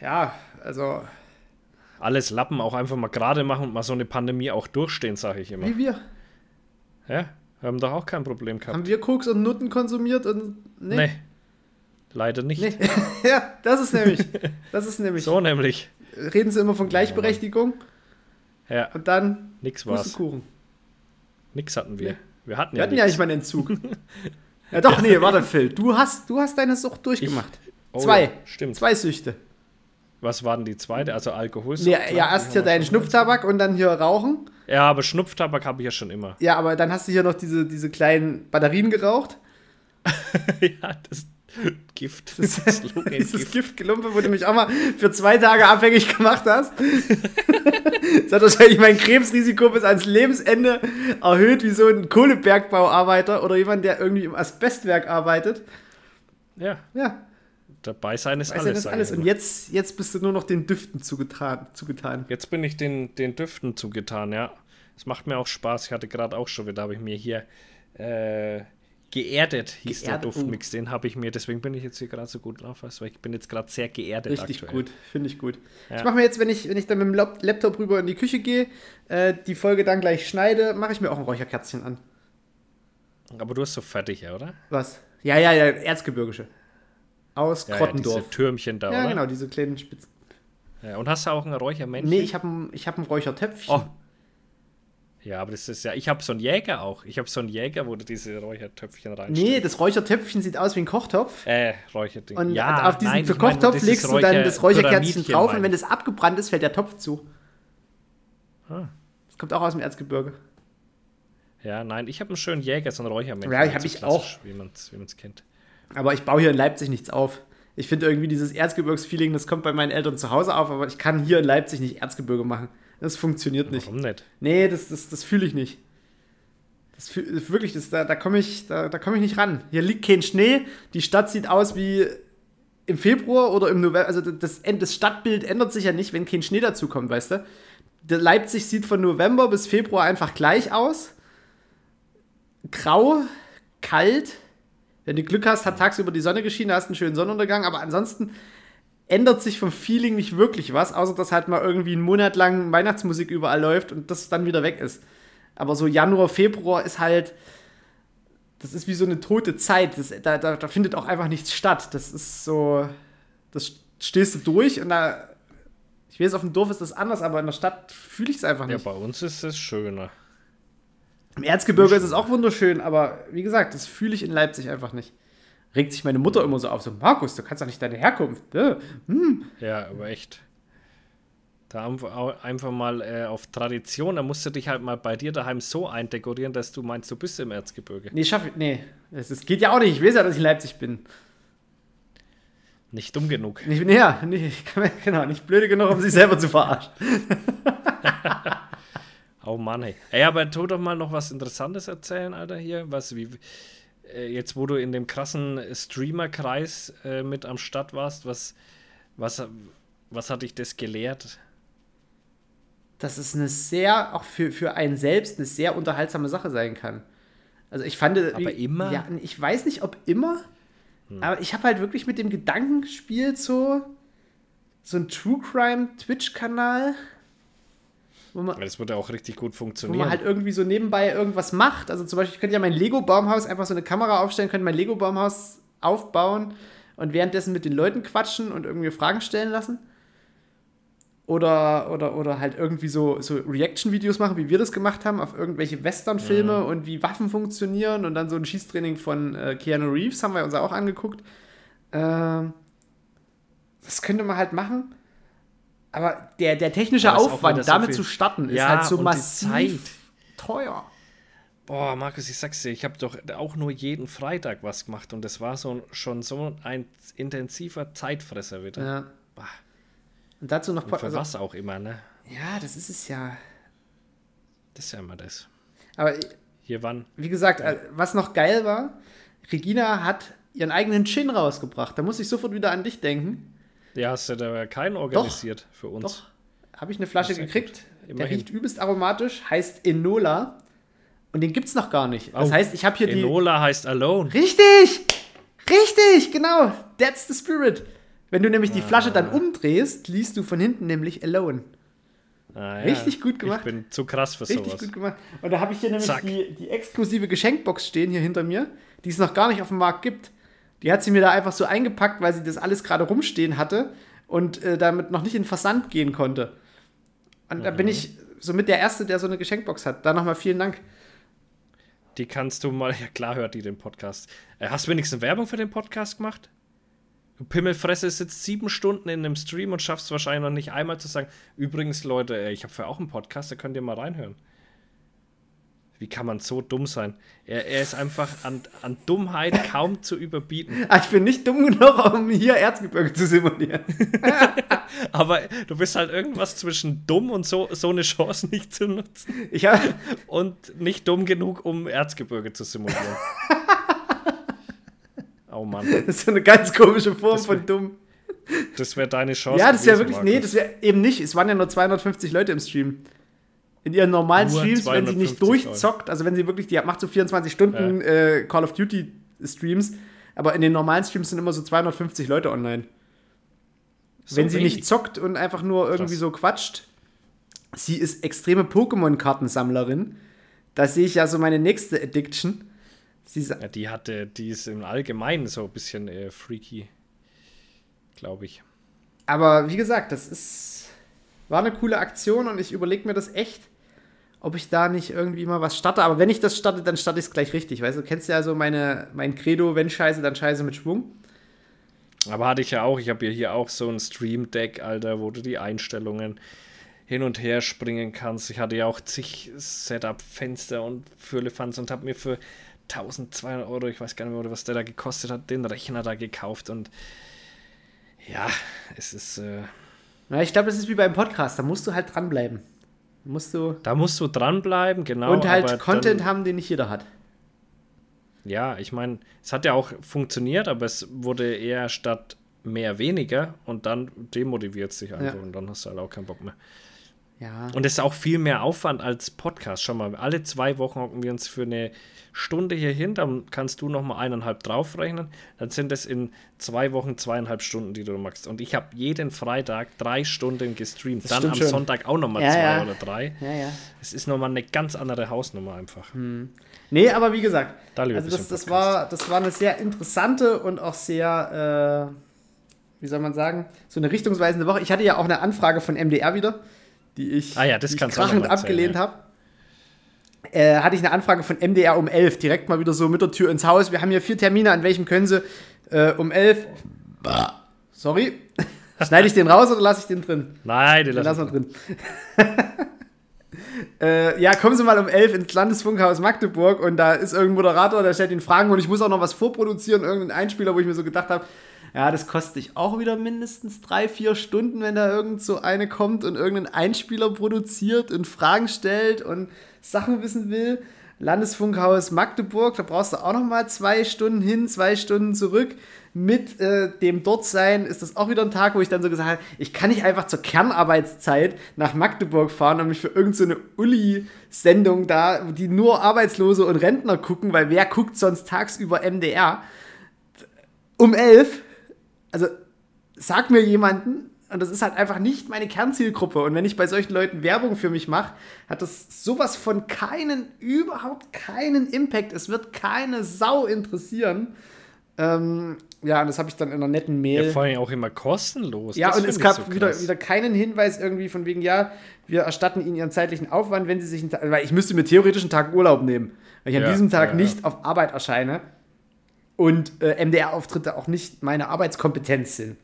ja, also Alles Lappen auch einfach mal gerade machen und mal so eine Pandemie auch durchstehen, sage ich immer. wie wir. Ja, haben doch auch kein Problem gehabt. Haben wir Koks und Nutten konsumiert und nee. nee. Leider nicht. Nee. *laughs* ja, das ist nämlich. Das ist nämlich. So nämlich. Reden sie immer von Gleichberechtigung Ja, und dann nix war's. Pustekuchen. Nix hatten wir. Nee. Wir hatten Wir ja hatten ja nix. nicht mal einen Entzug. *laughs* ja doch, nee, *laughs* warte, Phil. Du hast, du hast deine Sucht durchgemacht. Oh Zwei. Ja, stimmt. Zwei Süchte. Was war denn die zweite? Also Alkohol? Nee, ja, erst hier deinen Schnupftabak und dann hier Rauchen. Ja, aber Schnupftabak habe ich ja schon immer. Ja, aber dann hast du hier noch diese, diese kleinen Batterien geraucht. *laughs* ja, das *laughs* Gift. Das ist Dieses Lungengift. *laughs* Giftgelumpe, wo du mich auch mal für zwei Tage abhängig gemacht hast. *laughs* das hat wahrscheinlich mein Krebsrisiko bis ans Lebensende erhöht, wie so ein Kohlebergbauarbeiter oder jemand, der irgendwie im Asbestwerk arbeitet. Ja, Ja, dabei sein ist ja alles. sag alles. Und jetzt, jetzt bist du nur noch den Düften zugetan. zugetan. Jetzt bin ich den, den Düften zugetan, ja. Es macht mir auch Spaß. Ich hatte gerade auch schon wieder, habe ich mir hier äh, geerdet, hieß Geerdet, der Duftmix. Den habe ich mir, deswegen bin ich jetzt hier gerade so gut drauf, weil ich bin jetzt gerade sehr geerdet Richtig aktuell. gut, finde ich gut. Ja. Ich mache mir jetzt, wenn ich, wenn ich dann mit dem Lap- Laptop rüber in die Küche gehe, äh, die Folge dann gleich schneide, mache ich mir auch ein Räucherkerzchen an. Aber du hast so fertig, ja, oder? Was? Ja, ja, ja, Erzgebirgische. Aus Ja, ja, Krottendorf. diese Türmchen da, Ja, oder? genau, diese kleinen Spitzen. Ja, und hast du auch ein Räuchermännchen? Nee, ich habe ein, ich hab ein Räuchertöpfchen. Oh. Ja, aber das ist ja, ich habe so einen Jäger auch. Ich habe so einen Jäger, wo du diese Räuchertöpfchen reinstellst. nee, das Räuchertöpfchen sieht aus wie ein Kochtopf. Äh, Räucherding. Und ja, auf diesen nein, ich meine, Kochtopf ist legst du dann das Räucherkerzchen drauf und meine wenn ich. das abgebrannt ist, fällt der Topf zu. Ah. Das kommt auch aus dem Erzgebirge. Ja, nein, ich habe einen schönen Jäger, so einen Räuchermännchen. Ja, hab so ich klassisch, Wie man es wie man's kennt. Aber ich baue hier in Leipzig nichts auf. Ich finde irgendwie dieses Erzgebirgsfeeling, das kommt bei meinen Eltern zu Hause auf, aber ich kann hier in Leipzig nicht Erzgebirge machen. Das funktioniert nicht. Warum nicht? Nee, das, das, das fühle ich nicht. Das wirklich, das, da, da komme ich, da, da komm ich nicht ran. Hier liegt kein Schnee, die Stadt sieht aus wie im Februar oder im November. Also das, das Stadtbild ändert sich ja nicht, wenn kein Schnee dazukommt, weißt du? Der Leipzig sieht von November bis Februar einfach gleich aus. Grau, kalt. Wenn du Glück hast, hat tagsüber die Sonne geschienen, hast einen schönen Sonnenuntergang, aber ansonsten ändert sich vom Feeling nicht wirklich was, außer dass halt mal irgendwie einen Monat lang Weihnachtsmusik überall läuft und das dann wieder weg ist. Aber so Januar, Februar ist halt, das ist wie so eine tote Zeit. Das, da, da, da findet auch einfach nichts statt. Das ist so, das stehst du durch und da, ich weiß, auf dem Dorf ist das anders, aber in der Stadt fühle ich es einfach Ja, nicht. bei uns ist es schöner. Im Erzgebirge ist es auch wunderschön, aber wie gesagt, das fühle ich in Leipzig einfach nicht. Regt sich meine Mutter immer so auf, so, Markus, du kannst doch nicht deine Herkunft. Äh. Ja, aber echt. Da einfach mal äh, auf Tradition, da musst du dich halt mal bei dir daheim so eindekorieren, dass du meinst, du bist im Erzgebirge. Nee, schaff ich, nee. Das, das geht ja auch nicht. Ich weiß ja, dass ich in Leipzig bin. Nicht dumm genug. Ich bin ja, nee, genau, nicht blöde genug, um sich selber zu verarschen. *laughs* Oh Mann, hey. Ey, aber tu doch mal noch was Interessantes erzählen, Alter, hier. Was, wie, jetzt wo du in dem krassen Streamer-Kreis äh, mit am Start warst, was, was, was hat dich das gelehrt? Dass es eine sehr, auch für, für einen selbst, eine sehr unterhaltsame Sache sein kann. Also ich fand. Aber wie- immer? Ja, ich weiß nicht, ob immer. Aber ich habe halt wirklich mit dem Gedanken gespielt, so, so ein True Crime Twitch-Kanal, wo man, Weil Das würde auch richtig gut wo funktionieren. man halt irgendwie so nebenbei irgendwas macht. Also zum Beispiel, ich könnte ja mein Lego-Baumhaus einfach so eine Kamera aufstellen, könnte mein Lego-Baumhaus aufbauen und währenddessen mit den Leuten quatschen und irgendwie Fragen stellen lassen. Oder, oder, oder halt irgendwie so, so Reaction-Videos machen, wie wir das gemacht haben, auf irgendwelche Western-Filme und wie Waffen funktionieren und dann so ein Schießtraining von äh, Keanu Reeves haben wir uns auch angeguckt. Ähm, das könnte man halt machen. Aber der, der technische ist Aufwand, so damit viel- zu starten, ist Ja, halt so massiv teuer. Boah, Markus, ich sag's dir, ich habe doch auch nur jeden Freitag was gemacht und das war so schon so ein intensiver Zeitfresser wieder. Ja. Bah, Und dazu noch und für also, was auch immer, ne? Ja, das ist es ja. Das ist ja immer das. Aber Hier wann? wie gesagt, äh, was noch geil war, Regina hat ihren eigenen Gin rausgebracht. Da muss ich sofort wieder an dich denken. Ja, hast du da keinen organisiert für uns? Doch, habe ich eine Flasche gekriegt. gut. Der riecht übelst aromatisch, heißt Enola. Und den gibt's noch gar nicht. Das Oh, heißt, ich habe hier die. Enola heißt Alone. Richtig! Richtig, genau. That's the spirit. Wenn du nämlich die Flasche Ah. dann umdrehst, liest du von hinten nämlich Alone. Ah, ja. Richtig gut gemacht. Ich bin zu krass für Richtig sowas. gut gemacht. Und da habe ich hier nämlich die, die exklusive Geschenkbox stehen hier hinter mir, die es noch gar nicht auf dem Markt gibt. Die hat sie mir da einfach so eingepackt, weil sie das alles gerade rumstehen hatte und äh, damit noch nicht in Versand gehen konnte. Und da bin Mhm. ich somit der Erste, der so eine Geschenkbox hat. Da nochmal vielen Dank. Die kannst du mal, *laughs* ja klar hört die den Podcast. Äh, hast du wenigstens Werbung für den Podcast gemacht? Du Pimmelfresse sitzt sieben Stunden in einem Stream und schaffst wahrscheinlich noch nicht einmal zu sagen, übrigens Leute, äh, ich habe für auch einen Podcast, da könnt ihr mal reinhören. Wie kann man so dumm sein? Er, er ist einfach an, an Dummheit kaum zu überbieten. *laughs* Ah, ich bin nicht dumm genug, um hier Erzgebirge zu simulieren. *laughs* Aber du bist halt irgendwas zwischen dumm und so, so eine Chance nicht zu nutzen Ich hab, und nicht dumm genug, um Erzgebirge zu simulieren. *laughs* oh Mann, das ist so eine ganz komische Form Das von wär- dumm. das wäre deine Chance. Ja, das wäre wirklich, nee, Markus. das wäre eben nicht. Es waren ja nur 250 Leute im Stream. In ihren normalen Nur Streams, wenn sie nicht 250 durchzockt, also wenn sie wirklich, die macht so 24 Stunden äh, Call of Duty Streams, aber in den normalen Streams sind immer so 250 Leute online. So wenn sie wenig. nicht zockt und einfach nur irgendwie Krass. so quatscht. Sie ist extreme Pokémon-Kartensammlerin. Da sehe ich ja so meine nächste Addiction. Sie Ja, die hatte, die ist im Allgemeinen so ein bisschen äh, freaky, glaube ich. Aber wie gesagt, das ist, war eine coole Aktion und ich überlege mir das echt, ob ich da nicht irgendwie mal was starte. Aber wenn ich das starte, dann starte ich es gleich richtig. Weißt du, kennst ja so meine, mein Credo, wenn Scheiße, dann Scheiße mit Schwung. Aber hatte ich ja auch, ich habe ja hier auch so ein Stream Deck, Alter, wo du die Einstellungen hin und her springen kannst. Ich hatte ja auch zig Setup-Fenster und Fürlefanz und habe mir für 1200 Euro, ich weiß gar nicht mehr, was der da gekostet hat, den Rechner da gekauft und ja, es ist, äh, Ja, ich glaube, das ist wie beim Podcast, da musst du halt dranbleiben. Da musst du da musst du dranbleiben, genau. und halt Content dann, haben, den nicht jeder hat. Ja, ich meine, es hat ja auch funktioniert, aber es wurde eher statt mehr weniger und dann demotiviert sich einfach Ja. und dann hast du halt auch keinen Bock mehr. Ja. Und es ist auch viel mehr Aufwand als Podcast. Schau mal, alle zwei Wochen hocken wir uns für eine Stunde hier hin, dann kannst du noch mal eineinhalb draufrechnen. Dann sind es in zwei Wochen zweieinhalb Stunden, die du machst. Und ich habe jeden Freitag drei Stunden gestreamt. dann stimmt am schon. Sonntag auch noch mal Ja, zwei ja. oder drei. Ja, ja. Es ist noch mal eine ganz andere Hausnummer einfach. Nee, aber wie gesagt, Da also das, das, war, das war eine sehr interessante und auch sehr, äh, wie soll man sagen, so eine richtungsweisende Woche. Ich hatte ja auch eine Anfrage von MDR wieder, die ich, Ah ja, das die ich krachend abgelehnt ja. habe. Äh, hatte ich eine Anfrage von MDR um 11, direkt mal wieder so mit der Tür ins Haus. Wir haben hier vier Termine, an welchem können Sie äh, um 11. Sorry. *laughs* Schneide ich den raus oder lasse ich den drin? Nein, Den lassen lassen wir drin. *laughs* äh, ja, kommen Sie mal um 11 ins Landesfunkhaus Magdeburg und da ist irgendein Moderator, der stellt Ihnen Fragen und ich muss auch noch was vorproduzieren, irgendeinen Einspieler, wo ich mir so gedacht habe, Ja, das kostet dich auch wieder mindestens drei, vier Stunden, wenn da irgend so eine kommt und irgendeinen Einspieler produziert und Fragen stellt und Sachen wissen will. Landesfunkhaus Magdeburg, da brauchst du auch noch mal zwei Stunden hin, zwei Stunden zurück. Mit äh, dem Dortsein ist das auch wieder ein Tag, wo ich dann so gesagt habe, ich kann nicht einfach zur Kernarbeitszeit nach Magdeburg fahren und mich für irgendeine so Uli-Sendung da, die nur Arbeitslose und Rentner gucken, weil wer guckt sonst tagsüber MDR? Um elf? Also sag mir jemanden, und das ist halt einfach nicht meine Kernzielgruppe. Und wenn ich bei solchen Leuten Werbung für mich mache, hat das sowas von keinen, überhaupt keinen Impact. Es wird keine Sau interessieren. Ähm, ja, und das habe ich dann in einer netten Mail. Ja, vor allem auch immer kostenlos. Ja, Das und es gab so wieder, wieder keinen Hinweis irgendwie von wegen, ja, wir erstatten Ihnen Ihren zeitlichen Aufwand, wenn Sie sich einen Tag, weil ich müsste mir theoretisch einen Tag Urlaub nehmen, weil ich an Ja, diesem Tag ja, nicht auf Arbeit erscheine und äh, MDR-Auftritte auch nicht meine Arbeitskompetenz sind.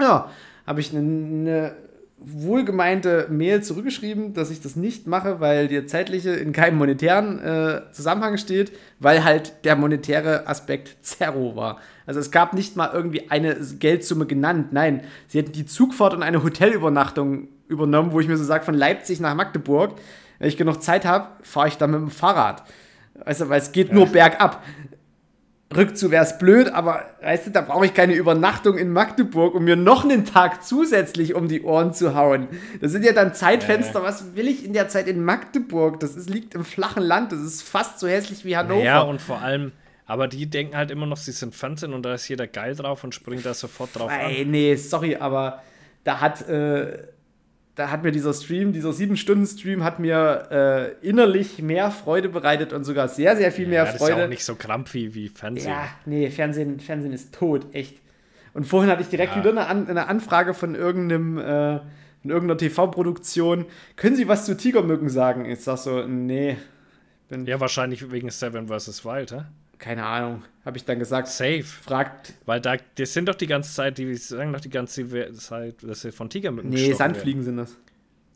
Ja, habe ich eine, eine wohlgemeinte Mail zurückgeschrieben, dass ich das nicht mache, weil der zeitliche in keinem monetären äh, Zusammenhang steht, weil halt der monetäre Aspekt *laughs* Zerro war. Also es gab nicht mal irgendwie eine Geldsumme genannt. Nein, sie hätten die Zugfahrt und eine Hotelübernachtung übernommen, wo ich mir so sage, von Leipzig nach Magdeburg. Wenn ich genug Zeit habe, fahre ich dann mit dem Fahrrad. Weißt du, weil es geht nur bergab. Rückzu wäre es blöd, aber weißt du, da brauche ich keine Übernachtung in Magdeburg, um mir noch einen Tag zusätzlich um die Ohren zu hauen. Das sind ja dann Zeitfenster. Was will ich in der Zeit in Magdeburg? Das ist, liegt im flachen Land. Das ist fast so hässlich wie Hannover. Ja, und vor allem, aber die denken halt immer noch, sie sind Fernsehen und da ist jeder geil drauf und springt da sofort drauf Ey, an. nee, sorry, aber da hat, äh, da hat mir dieser Stream, dieser 7-Stunden-Stream hat mir äh, innerlich mehr Freude bereitet und sogar sehr, sehr viel mehr ja, das Freude. ist ja auch nicht so krampfig wie Fernsehen. Ja, nee, Fernsehen, Fernsehen ist tot, echt. Und vorhin hatte ich direkt Ja. wieder eine, An eine Anfrage von irgendeinem, äh, von irgendeiner TV-Produktion. Können Sie was zu Tigermücken sagen? Ich sag so, nee, Ja, wahrscheinlich wegen Seven vs. Wild, hä? Keine Ahnung. Habe ich dann gesagt, Safe. fragt, Weil da, das sind doch die ganze Zeit, die sagen doch die ganze Zeit, dass sie von Tigermücken nee, Sandfliegen sind das. Werden.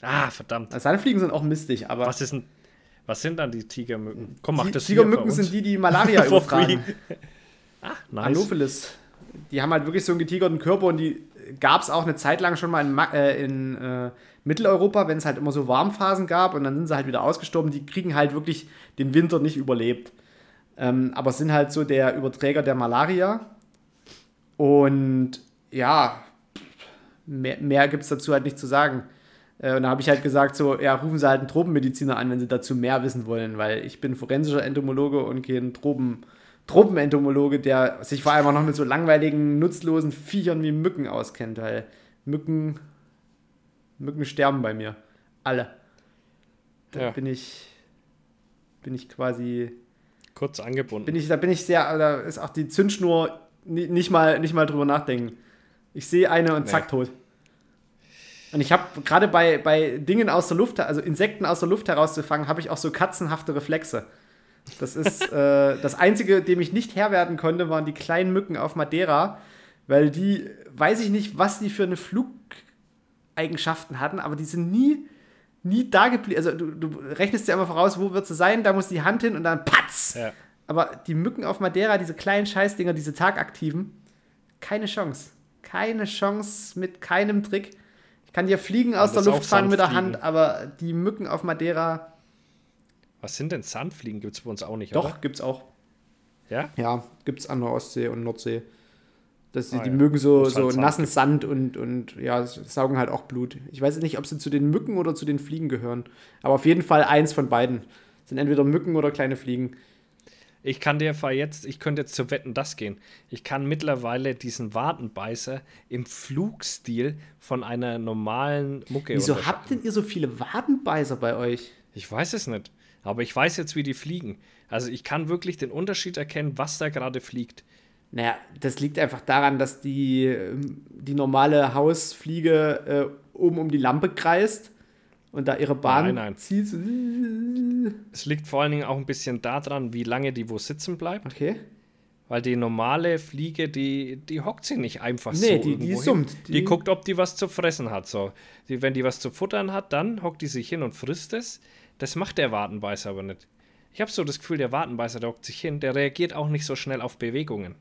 Ah, verdammt. Also Sandfliegen sind auch mistig, aber Was ist denn, was sind dann die Tigermücken? Komm, mach die das Tigermücken sind die, die Malaria *laughs* übertragen. Ah, nice. Anopheles. Die haben halt wirklich so einen getigerten Körper und die gab es auch eine Zeit lang schon mal in, äh, in äh, Mitteleuropa, wenn es halt immer so Warmphasen gab und dann sind sie halt wieder ausgestorben. Die kriegen halt wirklich den Winter nicht überlebt. Ähm, aber sind halt so der Überträger der Malaria. Und ja, mehr, mehr gibt es dazu halt nicht zu sagen. Äh, und da habe ich halt gesagt, so, ja, rufen Sie halt einen Tropenmediziner an, wenn Sie dazu mehr wissen wollen, weil ich bin forensischer Entomologe und kein Tropen, Tropenentomologe, der sich vor allem auch noch mit so langweiligen, nutzlosen Viechern wie Mücken auskennt, weil Mücken, Mücken sterben bei mir. Alle. Da Ja. bin ich, bin ich quasi Kurz angebunden. bin ich, da bin ich sehr, da ist auch die Zündschnur ni- nicht mal, nicht mal drüber nachdenken. Ich sehe eine und zack, tot. Und ich habe gerade bei, bei Dingen aus der Luft, also Insekten aus der Luft herauszufangen, habe ich auch so katzenhafte Reflexe. Das ist *laughs* äh, das Einzige, dem ich nicht Herr werden konnte, waren die kleinen Mücken auf Madeira, weil die, weiß ich nicht, was die für eine Flugeigenschaften hatten, aber die sind nie, nie da geblieben. Also du, du rechnest ja immer voraus, wo wird sie sein, da muss die Hand hin und dann patz! Ja. Aber die Mücken auf Madeira, diese kleinen Scheißdinger, diese tagaktiven, keine Chance. Keine Chance mit keinem Trick. Ich kann dir Fliegen aus der Luft fangen mit der? Hand, aber die Mücken auf Madeira, Was sind denn Sandfliegen? Gibt es bei uns auch nicht, doch, oder? gibt's auch. Ja? Ja, gibt's an der Ostsee und Nordsee. Das, die, Ah, die ja. mögen so, halt so Sand nassen Sand und, und ja, saugen halt auch Blut. Ich weiß nicht, ob sie zu den Mücken oder zu den Fliegen gehören. Aber auf jeden Fall eins von beiden. Sind entweder Mücken oder kleine Fliegen. Ich kann dir vor jetzt, ich könnte jetzt zu Wetten das gehen. Ich kann mittlerweile diesen Wadenbeißer im Flugstil von einer normalen Mucke Wieso habt denn ihr so viele Wadenbeißer bei euch? Ich weiß es nicht. Aber ich weiß jetzt, wie die fliegen. Also ich kann wirklich den Unterschied erkennen, was da gerade fliegt. Naja, das liegt einfach daran, dass die, ähm, die normale Hausfliege äh, oben um die Lampe kreist und da ihre Bahn Nein, nein. zieht. Es liegt vor allen Dingen auch ein bisschen daran, wie lange die wo sitzen bleibt. Okay. Weil die normale Fliege, die, die hockt sie nicht einfach Nee, so. die- die hin. summt. Die, Die- guckt, ob die was zu fressen hat. So. Die, wenn die was zu futtern hat, dann hockt die sich hin und frisst es. Das macht der Wadenbeißer aber nicht. Ich habe so das Gefühl, der Wadenbeißer, der hockt sich hin, der reagiert auch nicht so schnell auf Bewegungen.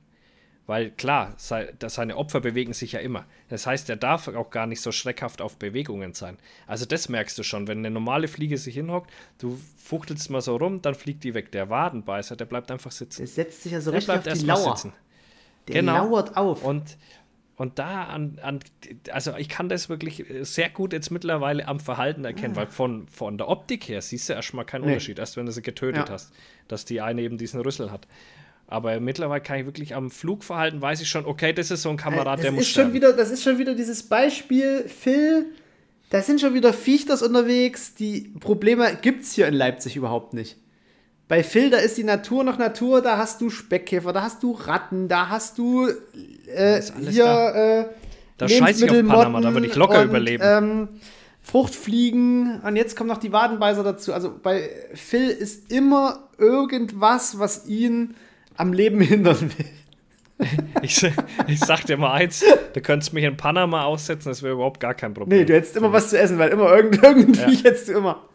Weil klar, seine Opfer bewegen sich ja immer. Das heißt, er darf auch gar nicht so schreckhaft auf Bewegungen sein. Also das merkst du schon, wenn eine normale Fliege sich hinhockt, du fuchtelst mal so rum, dann fliegt die weg. Der Wadenbeißer, der bleibt einfach sitzen. Der setzt sich ja so Der richtig auf die Lauer. sitzen. Der Genau. lauert auf. Und, und da an, an, also ich kann das wirklich sehr gut jetzt mittlerweile am Verhalten erkennen, weil von, von der Optik her siehst du erstmal keinen Ah. Nee. Unterschied, erst wenn du sie getötet Ja. hast, dass die eine eben diesen Rüssel hat. Aber mittlerweile kann ich wirklich am Flugverhalten weiß ich schon, okay, das ist so ein Kamerad, das der muss ist schon sterben. wieder, das ist schon wieder dieses Beispiel, Phil, da sind schon wieder Viechters unterwegs. Die Probleme gibt es hier in Leipzig überhaupt nicht. Bei Phil, da ist die Natur noch Natur, da hast du Speckkäfer, da hast du Ratten, da hast du äh, hier da. äh, Da scheiß ich auf Panama, da würde ich locker und, überleben. Ähm, Fruchtfliegen und jetzt kommen noch die Wadenbeißer dazu. Also bei Phil ist immer irgendwas, was ihn am Leben hindern will. *laughs* Ich, ich sag dir mal eins, du könntest mich in Panama aussetzen, das wäre überhaupt gar kein Problem. Nee, du hättest immer was zu essen, weil immer irgend, irgendwie Ja. hättest du immer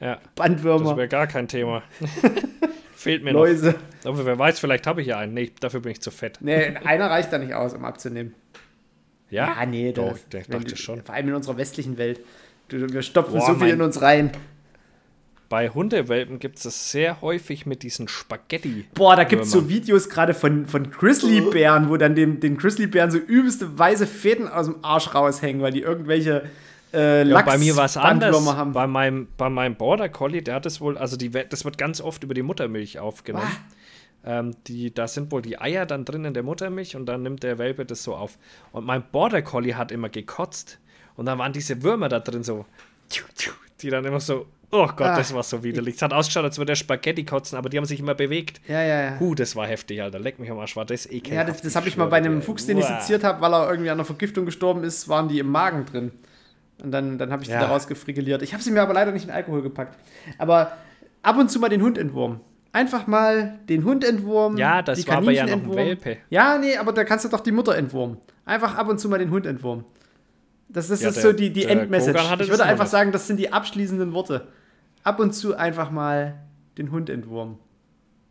ja, das Bandwürmer, wäre gar kein Thema. *laughs* Fehlt mir noch. Läuse. Aber wer weiß, vielleicht habe ich ja einen. Nee, dafür bin ich zu fett. Nee, einer reicht da nicht aus, um abzunehmen. Ja? Ah, nee, Doch, das, wenn dachte schon. Vor allem in unserer westlichen Welt. Wir stopfen Boah, so viel in uns rein. Bei Hundewelpen gibt es sehr häufig mit diesen Spaghetti. Boah, da gibt es so. Videos gerade von, von Grizzlybären, wo dann dem, den Grizzlybären so übelste weiße Fäden aus dem Arsch raushängen, weil die irgendwelche äh, Ja, bei mir war es anders. Haben. Bei meinem, bei meinem Border Collie, der hat es wohl, also die, das wird ganz oft über die Muttermilch aufgenommen. Ähm, die, da sind wohl die Eier dann drin in der Muttermilch und dann nimmt der Welpe das so auf. Und mein Border Collie hat immer gekotzt. Und dann waren diese Würmer da drin so, die dann immer so, oh Gott, Ah. das war so widerlich. Es hat ausgeschaut, als würde der Spaghetti kotzen, aber die haben sich immer bewegt. Ja, ja, ja. Huh, das war heftig, Alter. Leck mich am Arsch, war das ekelhaft. Ja, das, das habe ich mal bei einem. Fuchs, den ich seziert habe, weil er irgendwie an einer Vergiftung gestorben ist, waren die im Magen drin. Und dann, dann habe ich die Ja. da rausgefrigeliert. Ich habe sie mir aber leider nicht in Alkohol gepackt. Aber ab und zu mal den Hund entwurmen. Einfach mal den Hund entwurmen. Ja, das war aber ja noch ein. Welpe. Ja, nee, aber da kannst du doch die Mutter entwurmen. Einfach ab und zu mal den Hund entwurmen. Das, das Ja, ist der- so die, die Endmessage. Ich würde einfach sagen, das sind die abschließenden Worte. Ab und zu einfach mal den Hund entwurmen.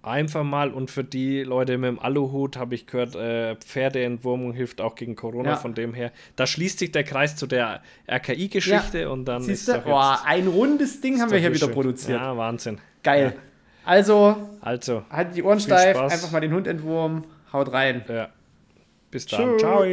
Einfach mal und für die Leute mit dem Aluhut habe ich gehört, äh, Pferdeentwurmung hilft auch gegen Corona. Ja. Von dem her, da schließt sich der Kreis zu der RKI-Geschichte und dann Siehst ist du? Boah, ein rundes Ding haben wir hier wieder schön. produziert. Ja, Wahnsinn. Geil. Also, Also, halt die Ohren steif, Spaß. einfach mal den Hund entwurmen, haut rein. ja. Bis dann. Tschö. Ciao.